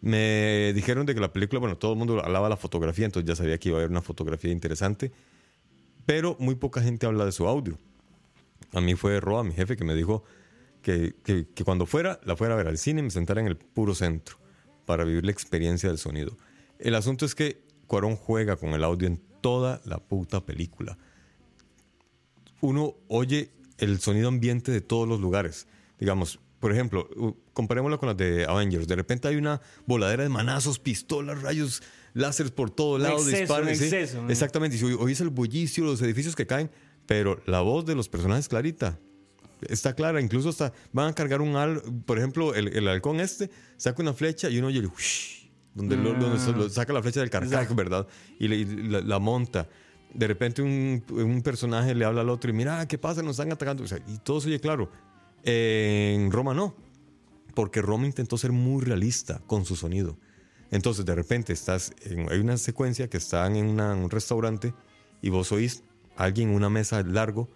Me dijeron de que la película, bueno, todo el mundo alaba la fotografía, entonces ya sabía que iba a haber una fotografía interesante, pero muy poca gente habla de su audio. A mí fue Roa, mi jefe, que me dijo que, que- que cuando fuera, la fuera a ver al cine y me sentara en el puro centro para vivir la experiencia del sonido. El asunto es que Cuarón juega con el audio en toda la puta película. Uno oye el sonido ambiente de todos los lugares. Digamos, por ejemplo, comparémoslo con las de Avengers. De repente hay una voladera de manazos, pistolas, rayos, láseres por todos lados, disparos. ¿sí? Exactamente. Y si oís el bullicio, los edificios que caen, pero la voz de los personajes clarita. Está clara, incluso hasta van a cargar un al, por ejemplo, el, el halcón este saca una flecha y uno oye donde, lo- donde lo- saca la flecha del carcaj, ¿verdad? Y, le- y la, la monta. De repente un, un personaje le habla al otro y mira, ¿qué pasa? Nos están atacando. O sea, y todo se oye claro. En Roma no, porque Roma intentó ser muy realista con su sonido. Entonces, de repente estás en, hay una secuencia que están en una- un restaurante y vos oís a alguien en una mesa largo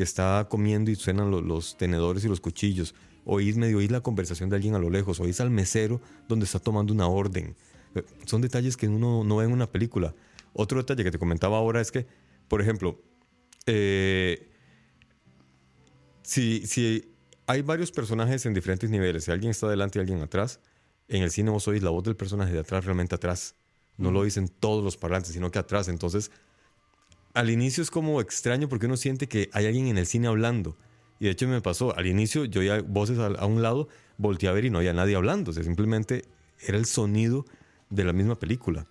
que está comiendo y suenan lo- los tenedores y los cuchillos. Oís medio oís la conversación de alguien a lo lejos, oís al mesero donde está tomando una orden. Eh, Son detalles que uno no ve en una película. Otro detalle que te comentaba ahora es que, por ejemplo, eh, si, si hay varios personajes en diferentes niveles, si alguien está adelante y alguien atrás, en el cine vos oís la voz del personaje de atrás realmente atrás. No lo dicen todos los parlantes, sino que atrás. Entonces, al inicio es como extraño porque uno siente que hay alguien en el cine hablando. Y de hecho me pasó, al inicio yo oía voces a, un lado, volteé a ver y no había nadie hablando. O sea, simplemente era el sonido de la misma película.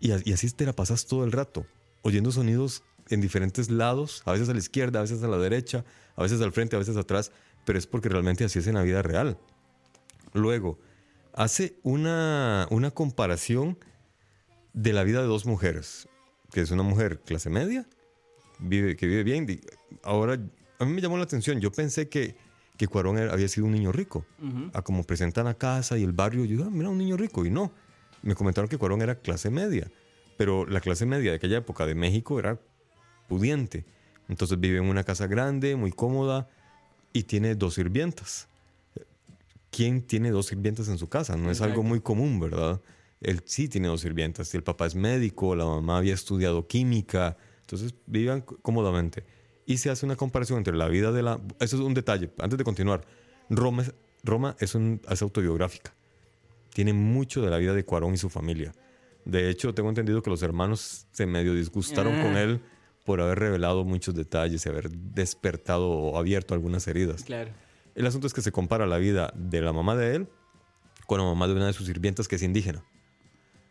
Y, y así te la pasas todo el rato, oyendo sonidos en diferentes lados, a veces a la izquierda, a veces a la derecha, a veces al frente, a veces atrás, pero es porque realmente así es en la vida real. Luego, hace una, una comparación de la vida de dos mujeres, que es una mujer clase media, vive, que vive bien. Ahora, a mí me llamó la atención, yo pensé que, que Cuarón había sido un niño rico, a como presentan la casa y el barrio, yo dije, ah, mira, un niño rico, y no. Me comentaron que Cuarón era clase media, pero la clase media de aquella época de México era pudiente. Entonces vive en una casa grande, muy cómoda, y tiene dos sirvientas. ¿Quién tiene dos sirvientas en su casa? No es algo muy común, ¿verdad? Él sí tiene dos sirvientas. El papá es médico, la mamá había estudiado química, entonces vivían cómodamente. Y se hace una comparación entre la vida de la... Eso es un detalle. Antes de continuar, Roma, es- Roma es, un, es autobiográfica. Tiene mucho de la vida de Cuarón y su familia. De hecho, tengo entendido que los hermanos se medio disgustaron Ah. con él por haber revelado muchos detalles y haber despertado o abierto algunas heridas. Claro. El asunto es que se compara la vida de la mamá de él con la mamá de una de sus sirvientas que es indígena.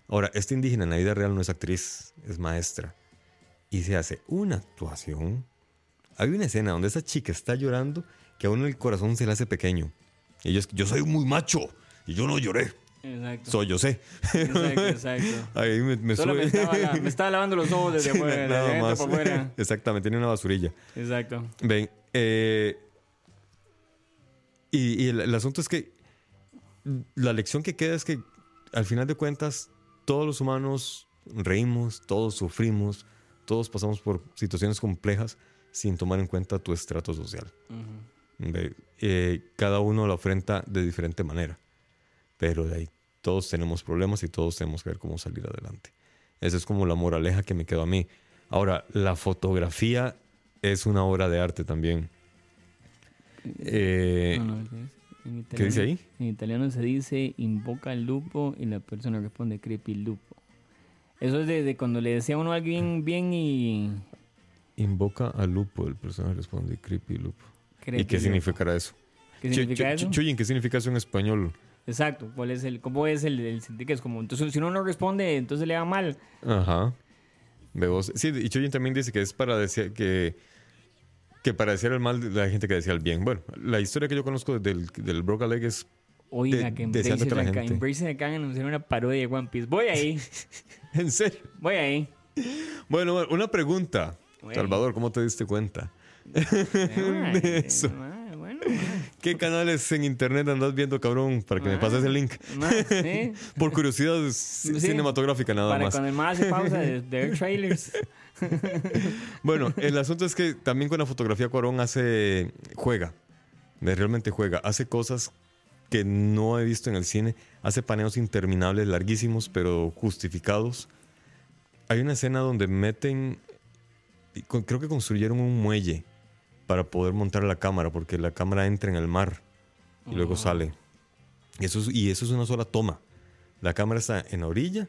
Ahora, esta indígena en la vida real no es actriz, es maestra. Y se hace una actuación. Hay una escena donde esa chica está llorando que a uno el corazón se le hace pequeño. Y es, yo soy muy macho y yo no lloré. Exacto. Soy yo sé. Exacto, exacto. Ahí me, me Solo me estaba, me estaba lavando los ojos desde afuera, de Nada más. para afuera. Exactamente, tiene una basurilla. Exacto. Ven, eh, y, y el, el asunto es que la lección que queda es que al final de cuentas todos los humanos reímos, todos sufrimos, todos pasamos por situaciones complejas sin tomar en cuenta tu estrato social. Eh, cada uno lo afrenta de diferente manera, pero de ahí todos tenemos problemas y todos tenemos que ver cómo salir adelante. Esa es como la moraleja que me quedó a mí. Ahora, la fotografía es una obra de arte también. Eh, No, no, ¿qué dice ahí? En italiano se dice invoca al lupo y la persona responde creepy lupo. Eso es de, de cuando le decía a uno a alguien bien y... Invoca al lupo, el personaje responde creepy lupo. ¿Y qué lupo. significará eso? ¿Qué significa eso? Chuyin, ¿qué significa eso en español? Exacto. ¿Cuál es el, ¿Cómo es el, el sentido? Que es como, entonces si uno no responde, entonces le va mal. Ajá. Veo- Sí, y Chuyin también dice que es para decir que, que para decir el mal de la gente que decía el bien. Bueno, la historia que yo conozco del, del Broca Leg es Oiga, De- que en deseando que la gente- Embracer acaban de anunciar una parodia de One Piece. Voy ahí, en serio. voy ahí. Bueno, una pregunta. Salvador, ¿cómo te diste cuenta? De eso. Bueno, ¿Qué canales en internet andas viendo, cabrón? Para que me pases el link. Por curiosidad Sí. cinematográfica nada Para más. cuando el más hace pausa de, de trailers. Bueno, el asunto es que también con la fotografía Cuarón hace juega, realmente juega, hace cosas que no he visto en el cine, hace paneos interminables, larguísimos, pero justificados. Hay una escena donde meten, creo que construyeron un muelle para poder montar la cámara, porque la cámara entra en el mar y luego sale. Y eso, es, y eso es una sola toma. La cámara está en la orilla,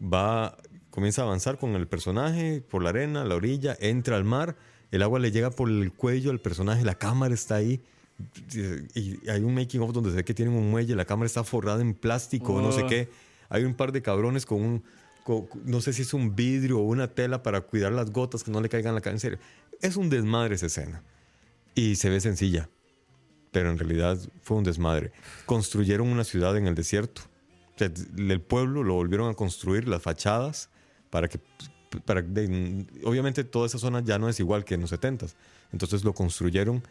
va, comienza a avanzar con el personaje por la arena, la orilla, entra al mar, el agua le llega por el cuello al personaje, la cámara está ahí. Y hay un making of donde se ve que tienen un muelle, la cámara está forrada en plástico, no sé Oh. qué. Hay un par de cabrones con un, con- no sé si es un vidrio o una tela para cuidar las gotas que no le caigan la cara. En serio, es un desmadre esa escena. Y se ve sencilla, pero en realidad fue un desmadre. Construyeron una ciudad en el desierto. O sea, el pueblo lo volvieron a construir, las fachadas, para que... Para, de- obviamente toda esa zona ya no es igual que en los 70 Entonces lo construyeron.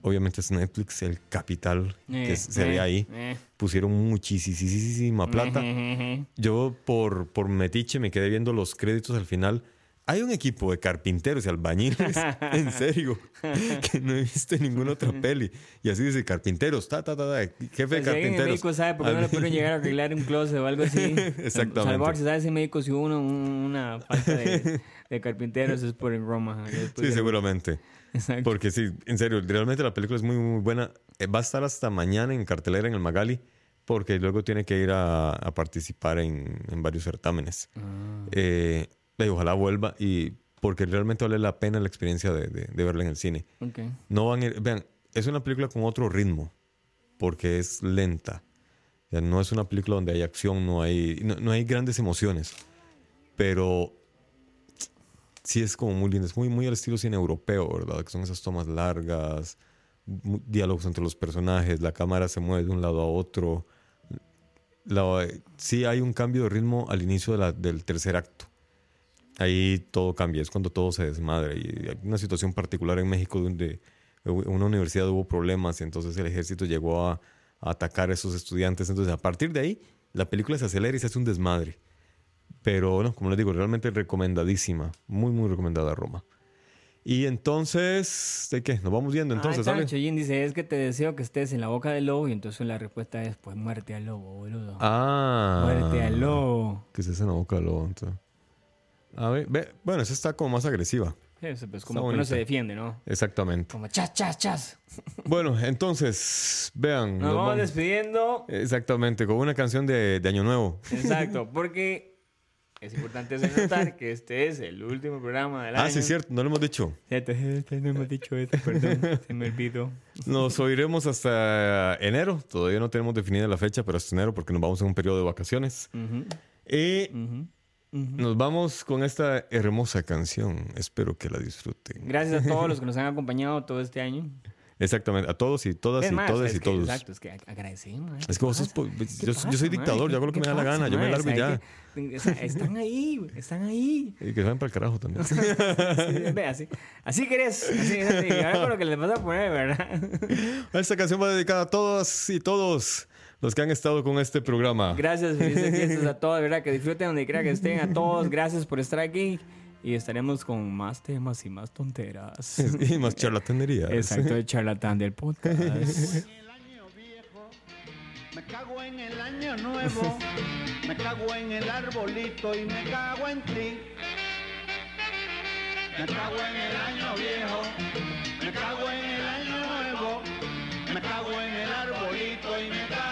Obviamente es Netflix, el capital que Eh, se eh, ve ahí. eh. Pusieron muchísima plata. Yo por, por metiche me quedé viendo los créditos al final. Hay un equipo de carpinteros y albañiles, en serio, que no he visto en ninguna otra peli. Y así dice, carpinteros, ta, ta, ta, ta, jefe de Pues si en carpinteros. México sabe por qué no le pudieron llegar a arreglar un closet o algo así. Exactamente. Salvador, si sabes en México si hubo una, una falta de, de carpinteros es por en Roma. Sí, de- seguramente. Exacto. Porque sí, en serio, realmente la película es muy, muy buena. Eh, Va a estar hasta mañana en cartelera en el Magali, porque luego tiene que ir a, a participar en, en varios certámenes. Ah. Eh, y ojalá vuelva, y porque realmente vale la pena la experiencia de, de- de verla en el cine. No van a ir- vean, es una película con otro ritmo, porque es lenta. O sea, no es una película donde hay acción, no hay, no, no hay grandes emociones, pero sí es como muy linda, es muy, muy al estilo cine europeo, ¿verdad? Que son esas tomas largas, diálogos entre los personajes, la cámara se mueve de un lado a otro. La- sí hay un cambio de ritmo al inicio de la- del tercer acto. Ahí todo cambia, es cuando todo se desmadra. Y hay una situación particular en México donde en una universidad hubo problemas y entonces el ejército llegó a, a atacar a esos estudiantes. Entonces, a partir de ahí, la película se acelera y se hace un desmadre. Pero, no, como les digo, realmente recomendadísima. Muy, muy recomendada Roma. Y entonces, ¿de qué? Nos vamos viendo entonces, ah. Choyin dice, es que te deseo que estés en la boca del lobo y entonces la respuesta es, pues muerte al lobo, boludo. Ah. Muerte al lobo. Que hace en la boca del lobo, entonces. A ver, ve, bueno, esa está como más agresiva. Sí, pues como que bonita. se defiende, ¿no? Exactamente. Como chas, chas, chas. Bueno, entonces, vean. Nos nos vamos vamos- despidiendo. Exactamente, con una canción de, de Año Nuevo. Exacto, porque es importante notar que este es el último programa del año. Ah, sí, cierto, no lo hemos dicho. Cierto, no hemos dicho eso, perdón, se me olvidó. Nos oiremos hasta enero. Todavía no tenemos definida la fecha, pero hasta enero porque nos vamos en un periodo de vacaciones. Ujú, Y nos vamos con esta hermosa canción. Espero que la disfruten. Gracias a todos los que nos han acompañado todo este año. Exactamente, a todos y todas y más, todos es y que- todos. Exacto, es que ag- agradecemos. ¿eh? Es que vos ¿Qué sos yo- yo pasa, soy mae? dictador, yo hago lo que ¿Qué me da la gana, yo me largo y ¿Sabe ya. qué? O sea, Están ahí, están ahí. Y que vayan para el carajo también. Sí, ve, así, así querés. Así, así. Ahora con lo que les vas a poner, ¿verdad? Esta canción va dedicada a todas y todos los que han estado con este programa. Gracias, felices fiestas a todos, de verdad, que disfruten donde quiera que estén, a todos, gracias por estar aquí. Y estaremos con más temas y más tonteras. Y más charlatanería. Exacto, el charlatán del podcast. el año viejo, me cago en el año nuevo, me cago en el arbolito y me cago en ti. Me cago en el año viejo, me cago en el año nuevo, me cago en el arbolito y me cago